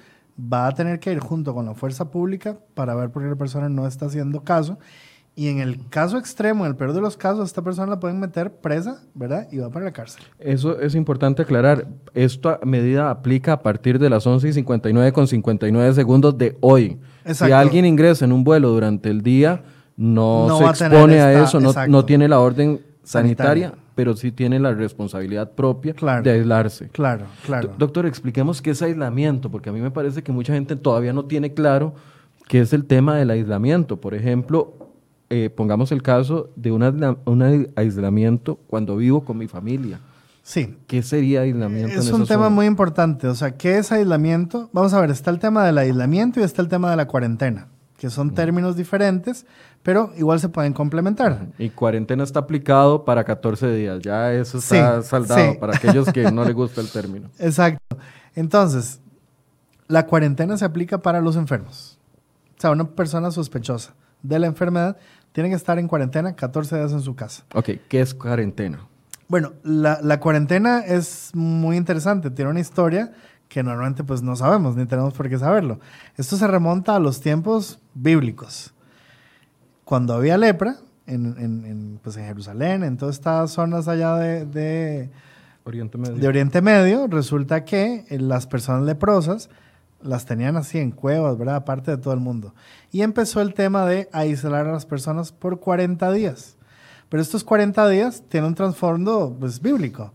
va a tener que ir junto con la fuerza pública para ver por qué la persona no está haciendo caso Y en el caso extremo, en el peor de los casos, esta persona la pueden meter presa, ¿verdad? Y va para la cárcel. Eso es importante aclarar. Esta medida aplica a partir de las 11 y 59 con 59 segundos de hoy. Si alguien ingresa en un vuelo durante el día, no, se expone a, eso, no, no, tiene la orden sanitaria, pero sí tiene la responsabilidad propia de aislarse. Claro, claro. doctor, expliquemos qué es aislamiento, porque a mí me parece que mucha gente todavía no tiene claro qué es el tema del aislamiento. Por ejemplo, eh, pongamos el caso de un aislamiento cuando vivo con mi familia. Sí. ¿Qué sería aislamiento? Es un tema muy importante. O sea, ¿qué es aislamiento? Vamos a ver, está el tema del aislamiento y está el tema de la cuarentena, que son términos diferentes, pero igual se pueden complementar. Y cuarentena está aplicado para 14 días. Ya eso está saldado para aquellos que no les gusta el término. Exacto. Entonces, la cuarentena se aplica para los enfermos. O sea, una persona sospechosa de la enfermedad tiene que estar en cuarentena 14 días en su casa. Ok, ¿qué es cuarentena? Bueno, la, cuarentena es muy interesante, tiene una historia que normalmente pues no sabemos ni tenemos por qué saberlo. Esto se remonta a los tiempos bíblicos. Cuando había lepra en, pues, en Jerusalén, en todas estas zonas allá de, Oriente Medio. de Oriente Medio, resulta que las personas leprosas las tenían así en cuevas, ¿verdad? Aparte de todo el mundo. Y empezó el tema de aislar a las personas por 40 días. Pero estos 40 días tienen un trasfondo pues, bíblico.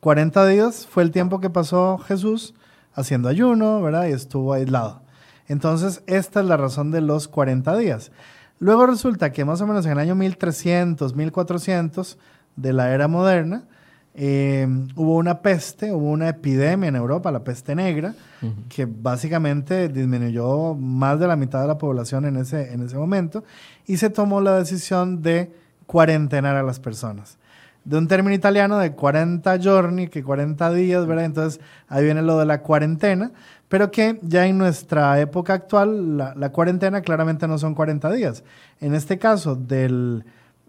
40 días fue el tiempo que pasó Jesús haciendo ayuno, ¿verdad? Y estuvo aislado. Entonces, esta es la razón de los 40 días. Luego resulta que más o menos en el año 1300, 1400 de la era moderna, eh, hubo una peste, hubo una epidemia en Europa, la peste negra, que básicamente disminuyó más de la mitad de la población en ese, en ese momento, y se tomó la decisión de cuarentenar a las personas. De un término italiano de 40 giorni, que 40 días, ¿verdad? Entonces ahí viene lo de la cuarentena, pero que ya en nuestra época actual, la, la cuarentena claramente no son 40 días. En este caso, del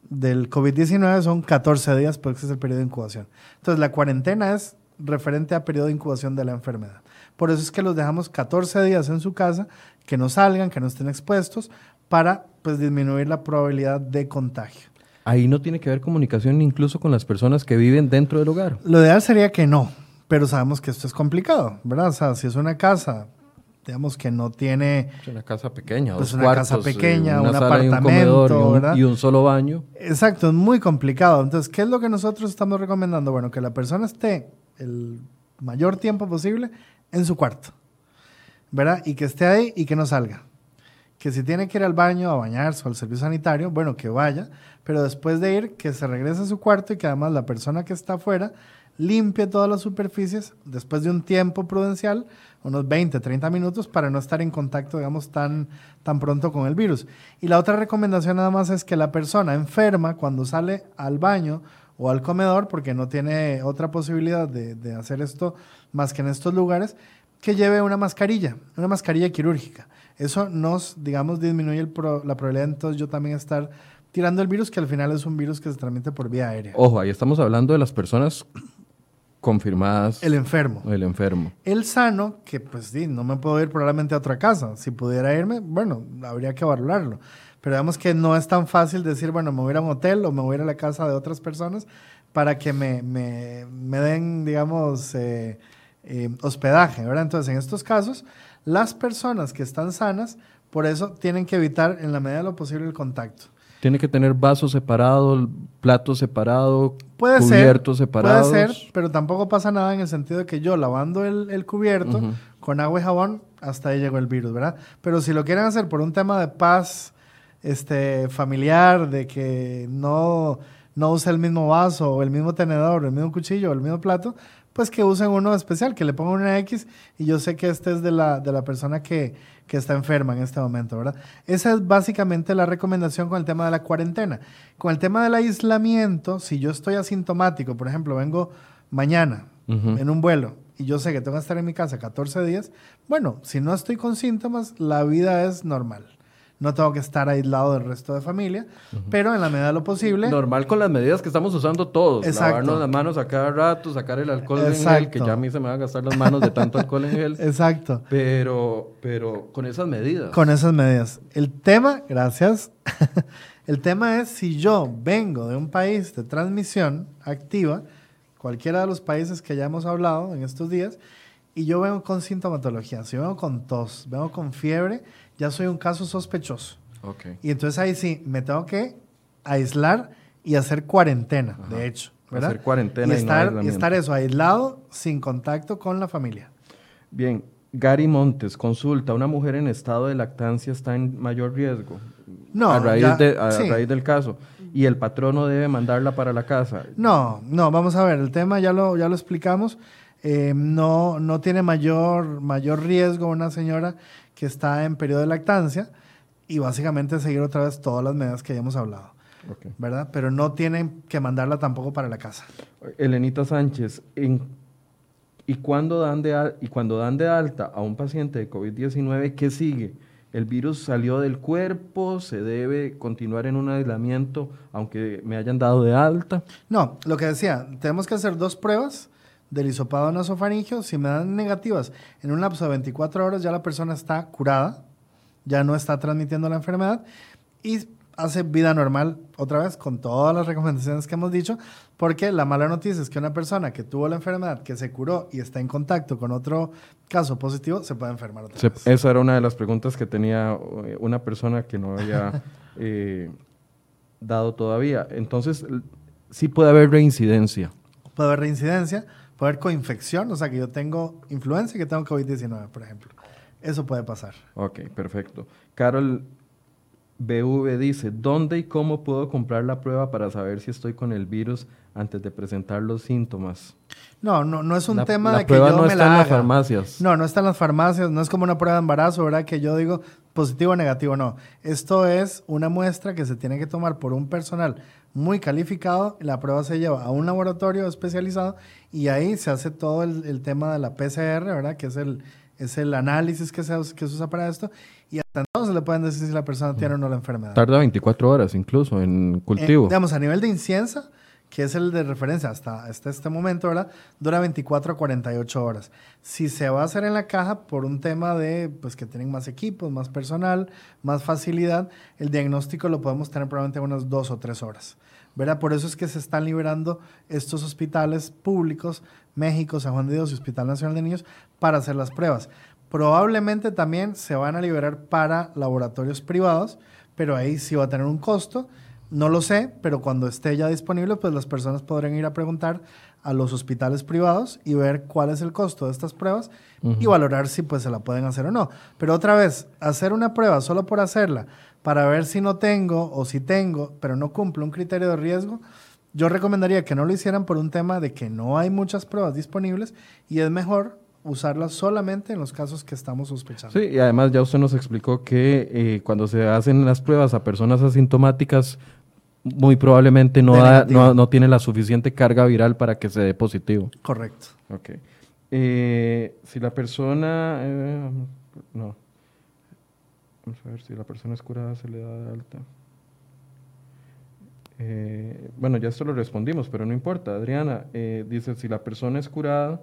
del COVID-19 son 14 días porque ese es el periodo de incubación. Entonces, la cuarentena es referente a periodo de incubación de la enfermedad. Por eso es que los dejamos 14 días en su casa, que no salgan, que no estén expuestos, para pues disminuir la probabilidad de contagio. Ahí no tiene que haber comunicación incluso con las personas que viven dentro del hogar. Lo ideal sería que no, pero sabemos que esto es complicado, ¿verdad? O sea, si es una casa digamos que no tiene una casa pequeña, pues una casa pequeña, un apartamento, y un, solo baño. Exacto, es muy complicado. Entonces, ¿qué es lo que nosotros estamos recomendando? Bueno, que la persona esté el mayor tiempo posible en su cuarto, ¿verdad? Y que esté ahí y que no salga. Que si tiene que ir al baño a bañarse o al servicio sanitario, bueno, que vaya, pero después de ir, que se regrese a su cuarto y que además la persona que está afuera limpie todas las superficies después de un tiempo prudencial, unos 20, 30 minutos, para no estar en contacto, digamos, tan, tan pronto con el virus. Y la otra recomendación nada más es que la persona enferma, cuando sale al baño o al comedor, porque no tiene otra posibilidad de, hacer esto más que en estos lugares, que lleve una mascarilla, una mascarilla quirúrgica. Eso nos, digamos, disminuye la probabilidad entonces yo también estar tirando el virus, que al final es un virus que se transmite por vía aérea. Ojo, ahí estamos hablando de las personas confirmadas. El enfermo. El enfermo. El sano, que pues sí, no me puedo ir probablemente a otra casa. Si pudiera irme, bueno, habría que valorarlo. Pero digamos que no es tan fácil decir, bueno, me voy a ir a un hotel o me voy a ir a la casa de otras personas para que me, me, me den, digamos, eh, eh, hospedaje, ¿verdad? Entonces, en estos casos, las personas que están sanas, por eso tienen que evitar en la medida de lo posible el contacto. Tiene que tener vasos separados, platos separados, cubiertos separados. Puede ser, pero tampoco pasa nada en el sentido de que yo lavando el, cubierto con agua y jabón, hasta ahí llegó el virus, ¿verdad? Pero si lo quieren hacer por un tema de paz este, familiar, de que no, no use el mismo vaso, o el mismo tenedor, o el mismo cuchillo, o el mismo plato, pues que usen uno especial, que le pongan una X y yo sé que este es de la, de la persona que, que está enferma en este momento, ¿verdad? Esa es básicamente la recomendación con el tema de la cuarentena. Con el tema del aislamiento, si yo estoy asintomático, por ejemplo, vengo mañana en un vuelo y yo sé que tengo que estar en mi casa 14 días, bueno, si no estoy con síntomas, la vida es normal. No tengo que estar aislado del resto de familia, pero en la medida de lo posible... Normal con las medidas que estamos usando todos. Exacto. Lavarnos las manos a cada rato, sacar el alcohol en gel, que ya a mí se me van a gastar las manos de tanto alcohol en gel. Exacto. Pero, pero con esas medidas. Con esas medidas. El tema, gracias, el tema es si yo vengo de un país de transmisión activa, cualquiera de los países que ya hemos hablado en estos días, y yo vengo con sintomatología, si vengo con tos, vengo con fiebre, ya soy un caso sospechoso. Okay. Y entonces ahí sí, me tengo que aislar y hacer cuarentena, de hecho. ¿verdad? Hacer cuarentena y y, estar, no y aislamiento. estar eso, aislado, sin contacto con la familia. Bien, Gary Montes, consulta, ¿una mujer en estado de lactancia está en mayor riesgo? No, a raíz, ya- de- a sí. raíz del caso. ¿Y el patrono debe mandarla para la casa? No, no, vamos a ver, el tema ya lo, ya lo explicamos. Eh, no, no tiene mayor, mayor riesgo una señora que está en periodo de lactancia y básicamente seguir otra vez todas las medidas que ya hemos hablado, Ok. ¿verdad? Pero no tienen que mandarla tampoco para la casa. Elenita Sánchez, en- ¿y, cuando dan de al- ¿y cuando dan de alta a un paciente de COVID-19, qué sigue? ¿El virus salió del cuerpo? ¿Se debe continuar en un aislamiento aunque me hayan dado de alta? No, lo que decía, tenemos que hacer dos pruebas del hisopado nasofaringeo. Si me dan negativas en un lapso de 24 horas, ya la persona está curada, ya no está transmitiendo la enfermedad y hace vida normal otra vez con todas las recomendaciones que hemos dicho, porque la mala noticia es que una persona que tuvo la enfermedad, que se curó y está en contacto con otro caso positivo, se puede enfermar otra Se- vez. esa era una de las preguntas que tenía eh, una persona que no había eh, dado todavía. Entonces, sí puede haber reincidencia. Puede haber reincidencia, puede haber coinfección, o sea que yo tengo influenza y que tengo COVID-19, por ejemplo. Eso puede pasar. Ok, perfecto. Carol BV dice, ¿dónde y cómo puedo comprar la prueba para saber si estoy con el virus antes de presentar los síntomas? No, no, no es un la, tema la de que yo no me está la en las haga. farmacias. No, no está en las farmacias, no es como una prueba de embarazo, ¿verdad? Que yo digo positivo o negativo, no. Esto es una muestra que se tiene que tomar por un personal muy calificado. La prueba se lleva a un laboratorio especializado y ahí se hace todo el, el tema de la PCR, ¿verdad? Que es el, es el análisis que se, que se usa para esto. Y hasta entonces le pueden decir si la persona tiene o no la enfermedad. Tarda 24 horas incluso en Eh, cultivo. digamos, a nivel de inciensa, que es el de referencia hasta, este momento, ¿verdad? Dura 24 a 48 horas. Si se va a hacer en la caja por un tema de, pues, que tienen más equipos, más personal, más facilidad, el diagnóstico lo podemos tener probablemente en unas dos o tres horas. ¿Verdad? Por eso es que se están liberando estos hospitales públicos, México, San Juan de Dios y Hospital Nacional de Niños, para hacer las pruebas. Probablemente también se van a liberar para laboratorios privados, pero ahí sí va a tener un costo. No lo sé, pero cuando esté ya disponible, pues las personas podrán ir a preguntar a los hospitales privados y ver cuál es el costo de estas pruebas y valorar si pues se la pueden hacer o no. Pero otra vez, hacer una prueba solo por hacerla, para ver si no tengo o si tengo, pero no cumple un criterio de riesgo, yo recomendaría que no lo hicieran por un tema de que no hay muchas pruebas disponibles y es mejor usarlas solamente en los casos que estamos sospechando. Sí, y además ya usted nos explicó que eh, cuando se hacen las pruebas a personas asintomáticas, muy probablemente no, da- no, no tiene la suficiente carga viral para que se dé positivo. Correcto. Ok. Eh, si la persona... eh, no. Vamos a ver si la persona es curada se le da de alta. Eh, bueno, ya esto lo respondimos, pero no importa. Adriana dice, si la persona es curada...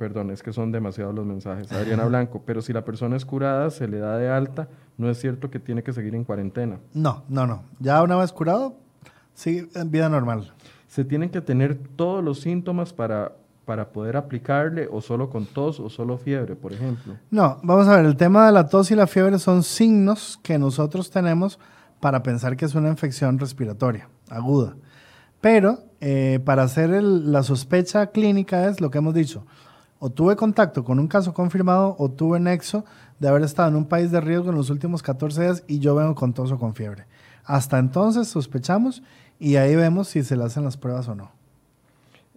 Perdón, es que son demasiados los mensajes. Adriana Blanco, pero si la persona es curada, se le da de alta, no es cierto que tiene que seguir en cuarentena. No, no, no. Ya una vez curado, sigue en vida normal. ¿Se tienen que tener todos los síntomas para, para poder aplicarle o solo con tos o solo fiebre, por ejemplo? No, vamos a ver, el tema de la tos y la fiebre son signos que nosotros tenemos para pensar que es una infección respiratoria aguda. Pero eh, para hacer el- la sospecha clínica es lo que hemos dicho. O tuve contacto con un caso confirmado o tuve nexo de haber estado en un país de riesgo en los últimos 14 días y yo vengo con tos o con fiebre. Hasta entonces sospechamos y ahí vemos si se le hacen las pruebas o no.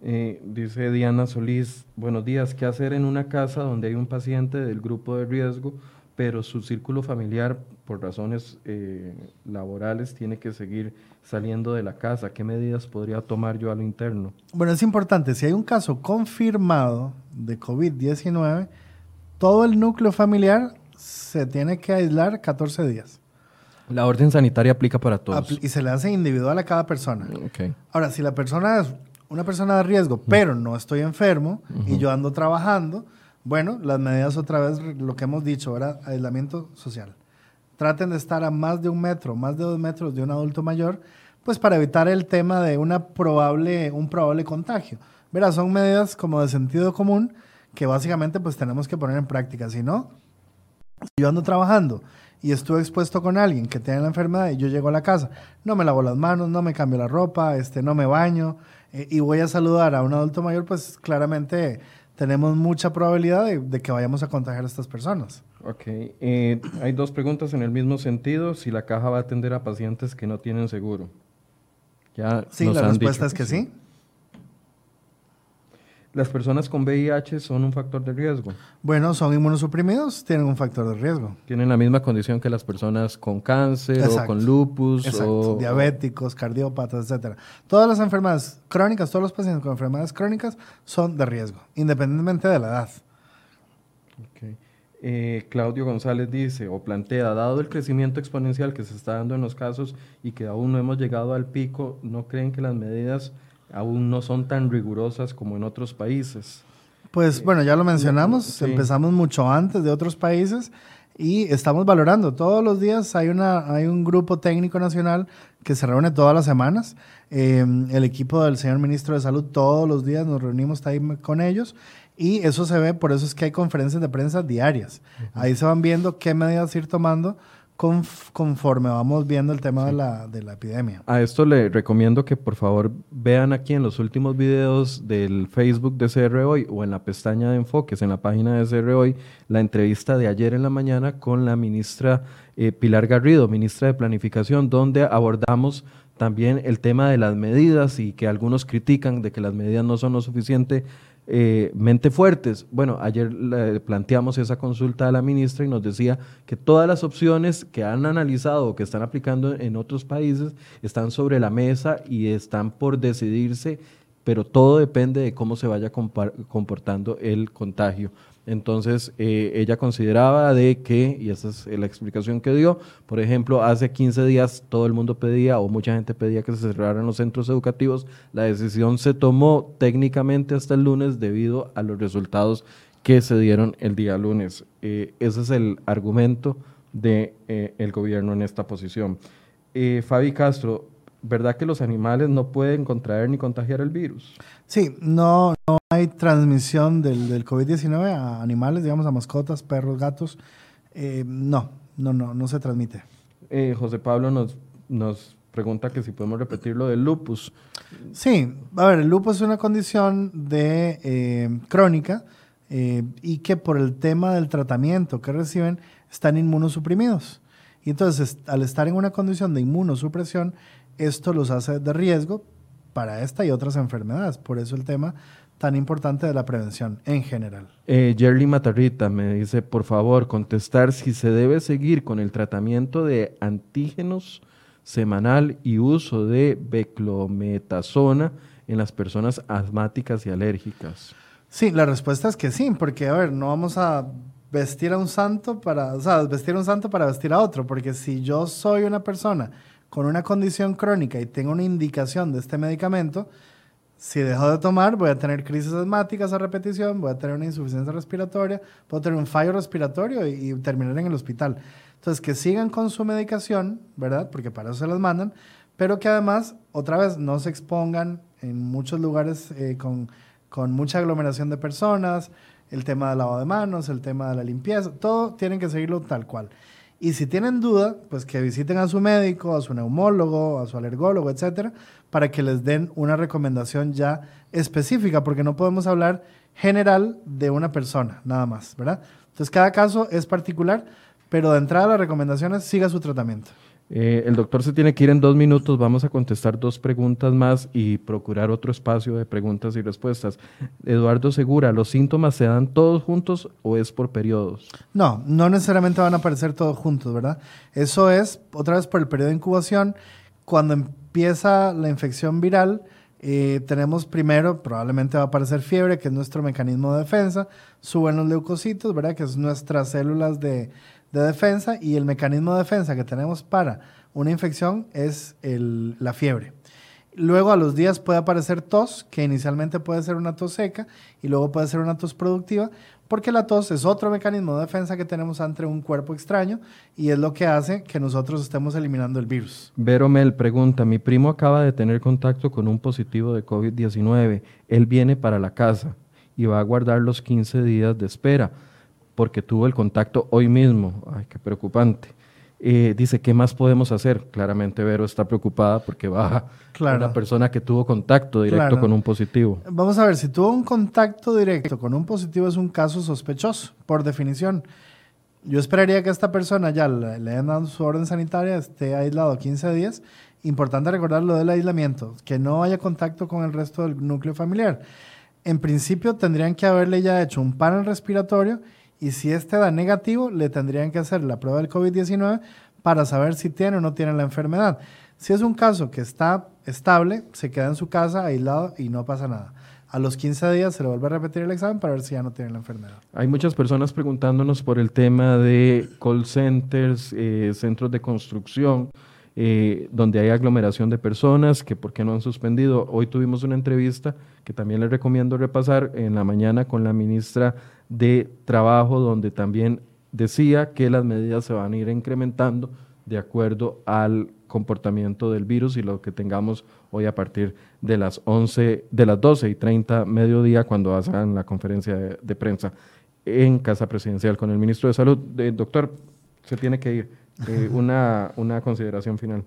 Eh, dice Diana Solís, buenos días, ¿qué hacer en una casa donde hay un paciente del grupo de riesgo, pero su círculo familiar, por razones eh, laborales, tiene que seguir saliendo de la casa? ¿Qué medidas podría tomar yo a lo interno? Bueno, es importante, si hay un caso confirmado de COVID-19, todo el núcleo familiar se tiene que aislar 14 días. La orden sanitaria aplica para todos. Apl- Y se le hace individual a cada persona. Ok. Ahora, si la persona es una persona de riesgo, pero no estoy enfermo y yo ando trabajando, bueno, las medidas otra vez, lo que hemos dicho, ahora aislamiento social. Traten de estar a más de un metro, más de dos metros de un adulto mayor, pues para evitar el tema de una probable, un probable contagio. Verá, son medidas como de sentido común que básicamente pues tenemos que poner en práctica. Si no, si yo ando trabajando y estuve expuesto con alguien que tiene la enfermedad y yo llego a la casa, no me lavo las manos, no me cambio la ropa, este, no me baño eh, y voy a saludar a un adulto mayor, pues claramente tenemos mucha probabilidad de, de que vayamos a contagiar a estas personas. Ok. Eh, hay dos preguntas en el mismo sentido. Si la caja va a atender a pacientes que no tienen seguro. Ya Sí, nos la han respuesta dicho es que sí. ¿Las personas con VIH son un factor de riesgo? Bueno, son inmunosuprimidos, tienen un factor de riesgo. ¿Tienen la misma condición que las personas con cáncer o con lupus? Exacto, o- diabéticos, cardiópatas, etcétera. Todas las enfermedades crónicas, todos los pacientes con enfermedades crónicas son de riesgo, independientemente de la edad. Eh, Claudio González dice o plantea, dado el crecimiento exponencial que se está dando en los casos y que aún no hemos llegado al pico, ¿no creen que las medidas aún no son tan rigurosas como en otros países? Pues bueno, ya lo mencionamos, sí. empezamos mucho antes de otros países y estamos valorando. Todos los días hay, una, hay un grupo técnico nacional que se reúne todas las semanas. Eh, el equipo del señor ministro de Salud todos los días nos reunimos ahí con ellos y eso se ve, por eso es que hay conferencias de prensa diarias. Ahí se van viendo qué medidas ir tomando conforme vamos viendo el tema de, la, de la epidemia. A esto le recomiendo que por favor vean aquí en los últimos videos del Facebook de CR Hoy o en la pestaña de enfoques en la página de CR Hoy la entrevista de ayer en la mañana con la ministra eh, Pilar Garrido, ministra de Planificación, donde abordamos también el tema de las medidas y que algunos critican de que las medidas no son lo suficiente eh, mente fuertes. Bueno, ayer planteamos esa consulta a la ministra y nos decía que todas las opciones que han analizado o que están aplicando en otros países están sobre la mesa y están por decidirse, pero todo depende de cómo se vaya comportando el contagio. Entonces, eh, ella consideraba de que, y esa es la explicación que dio, por ejemplo, hace 15 días todo el mundo pedía o mucha gente pedía que se cerraran los centros educativos. La decisión se tomó técnicamente hasta el lunes debido a los resultados que se dieron el día lunes. Eh, ese es el argumento del de, eh, el gobierno en esta posición. Eh, Fabi Castro, ¿verdad que los animales no pueden contraer ni contagiar el virus? Sí, no, no hay transmisión del, del COVID-19 a animales, digamos, a mascotas, perros, gatos. Eh, no, no, no, no se transmite. Eh, José Pablo nos, nos pregunta que si podemos repetir lo del lupus. Sí, a ver, el lupus es una condición de eh, crónica eh, y que por el tema del tratamiento que reciben están inmunosuprimidos. Y entonces, al estar en una condición de inmunosupresión, esto los hace de riesgo para esta y otras enfermedades. Por eso el tema tan importante de la prevención en general. Eh, Jerry Matarrita me dice, por favor, contestar si se debe seguir con el tratamiento de antígenos semanal y uso de beclometasona en las personas asmáticas y alérgicas. Sí, la respuesta es que sí, porque, a ver, no vamos a vestir a un santo para, o sea, vestir a un santo para vestir a otro, porque si yo soy una persona con una condición crónica y tengo una indicación de este medicamento, si dejo de tomar, voy a tener crisis asmáticas a repetición, voy a tener una insuficiencia respiratoria, puedo tener un fallo respiratorio y, y terminar en el hospital. Entonces, que sigan con su medicación, ¿verdad? Porque para eso se las mandan, pero que además, otra vez, no se expongan en muchos lugares eh, con, con mucha aglomeración de personas, el tema del lavado de manos, el tema de la limpieza, todo tienen que seguirlo tal cual. Y si tienen duda, pues que visiten a su médico, a su neumólogo, a su alergólogo, etcétera, para que les den una recomendación ya específica, porque no podemos hablar general de una persona, nada más, ¿verdad? Entonces, cada caso es particular, pero de entrada las recomendaciones, siga su tratamiento. Eh, el doctor se tiene que ir en dos minutos. Vamos a contestar dos preguntas más y procurar otro espacio de preguntas y respuestas. Eduardo Segura, ¿los síntomas se dan todos juntos o es por periodos? No, no necesariamente van a aparecer todos juntos, ¿verdad? Eso es, otra vez, por el periodo de incubación. Cuando empieza la infección viral, Eh, tenemos primero, probablemente va a aparecer fiebre, que es nuestro mecanismo de defensa, suben los leucocitos, ¿verdad? Que es nuestras células de, de defensa y el mecanismo de defensa que tenemos para una infección es la fiebre. Luego a los días puede aparecer tos, que inicialmente puede ser una tos seca y luego puede ser una tos productiva, porque la tos es otro mecanismo de defensa que tenemos ante un cuerpo extraño y es lo que hace que nosotros estemos eliminando el virus. Vero Mel pregunta, mi primo acaba de tener contacto con un positivo de COVID-19, él viene para la casa y va a guardar los 15 días de espera porque tuvo el contacto hoy mismo. Ay, qué preocupante. Eh, dice, ¿qué más podemos hacer? Claramente Vero está preocupada porque va una persona que tuvo contacto directo con un positivo. Vamos a ver, si tuvo un contacto directo con un positivo es un caso sospechoso, por definición. Yo esperaría que esta persona ya le, le hayan dado su orden sanitaria, esté aislado 15 días. Importante recordar lo del aislamiento, que no haya contacto con el resto del núcleo familiar. En principio tendrían que haberle ya hecho un panel respiratorio y si este da negativo, le tendrían que hacer la prueba del COVID-19 para saber si tiene o no tiene la enfermedad. Si es un caso que está estable, se queda en su casa aislado y no pasa nada. A los 15 días se le vuelve a repetir el examen para ver si ya no tiene la enfermedad. Hay muchas personas preguntándonos por el tema de call centers, eh, centros de construcción, eh, donde hay aglomeración de personas, que por qué no han suspendido. Hoy tuvimos una entrevista que también les recomiendo repasar en la mañana con la ministra de Trabajo, donde también decía que las medidas se van a ir incrementando de acuerdo al comportamiento del virus y lo que tengamos hoy a partir de las 11, de las 12 y 30 mediodía cuando hagan la conferencia de, prensa en Casa Presidencial con el ministro de Salud. Eh, doctor, se tiene que ir. Eh, una, una consideración final.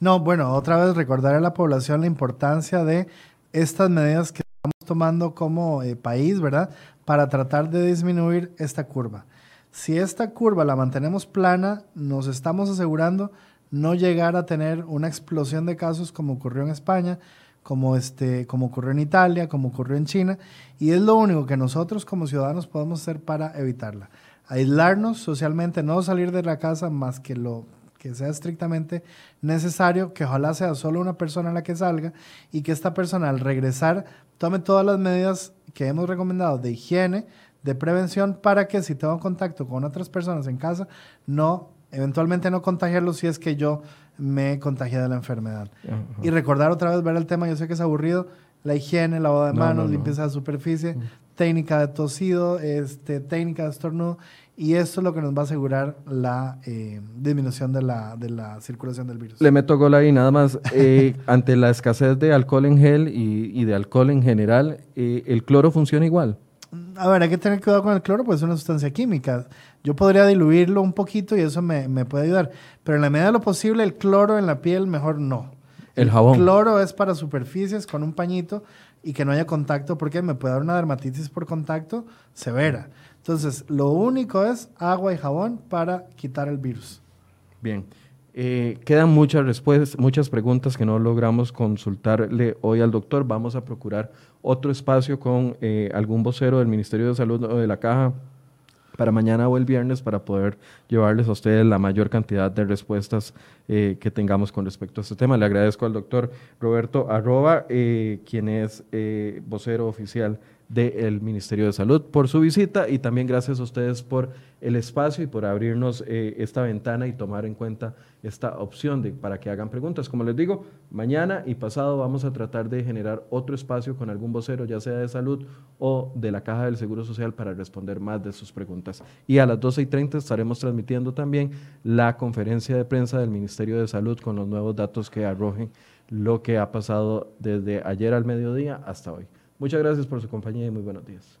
No, bueno, otra vez recordar a la población la importancia de estas medidas que estamos tomando como eh, país, ¿verdad? Para tratar de disminuir esta curva. Si esta curva la mantenemos plana, nos estamos asegurando no llegar a tener una explosión de casos como ocurrió en España, como, este, como ocurrió en Italia, como ocurrió en China, y es lo único que nosotros como ciudadanos podemos hacer para evitarla. Aislarnos socialmente, no salir de la casa más que lo que sea estrictamente necesario, que ojalá sea solo una persona la que salga y que esta persona al regresar tome todas las medidas que hemos recomendado de higiene, de prevención para que si tengo contacto con otras personas en casa, no, eventualmente no contagiarlo si es que yo me contagié de la enfermedad. Y recordar otra vez, ver el tema, yo sé que es aburrido, la higiene, lavado de manos, limpieza de superficie, técnica de tosido, este, técnica de estornudo, y esto es lo que nos va a asegurar la eh, disminución de la, de la, circulación del virus. Le meto gol ahí nada más. Eh, ante la escasez de alcohol en gel y, y de alcohol en general, eh, ¿el cloro funciona igual? a ver, hay que tener cuidado con el cloro, pues es una sustancia química. Yo podría diluirlo un poquito y eso me, puede ayudar. Pero en la medida de lo posible, el cloro en la piel, mejor no. El jabón. El cloro es para superficies con un pañito y que no haya contacto, porque me puede dar una dermatitis por contacto severa. Entonces, lo único es agua y jabón para quitar el virus. Bien. Eh, quedan muchas respuestas, muchas preguntas que no logramos consultarle hoy al doctor. Vamos a procurar otro espacio con eh, algún vocero del Ministerio de Salud o de la Caja para mañana o el viernes para poder llevarles a ustedes la mayor cantidad de respuestas eh, que tengamos con respecto a este tema. Le agradezco al doctor Roberto Arroba, quien es vocero oficial del Ministerio de Salud por su visita y también gracias a ustedes por el espacio y por abrirnos eh, esta ventana y tomar en cuenta esta opción de, para que hagan preguntas. Como les digo, mañana y pasado vamos a tratar de generar otro espacio con algún vocero, ya sea de salud o de la Caja del Seguro Social, para responder más de sus preguntas. Y a las 12 y 30 estaremos transmitiendo también la conferencia de prensa del Ministerio de Salud con los nuevos datos que arrojen lo que ha pasado desde ayer al mediodía hasta hoy. Muchas gracias por su compañía y muy buenos días.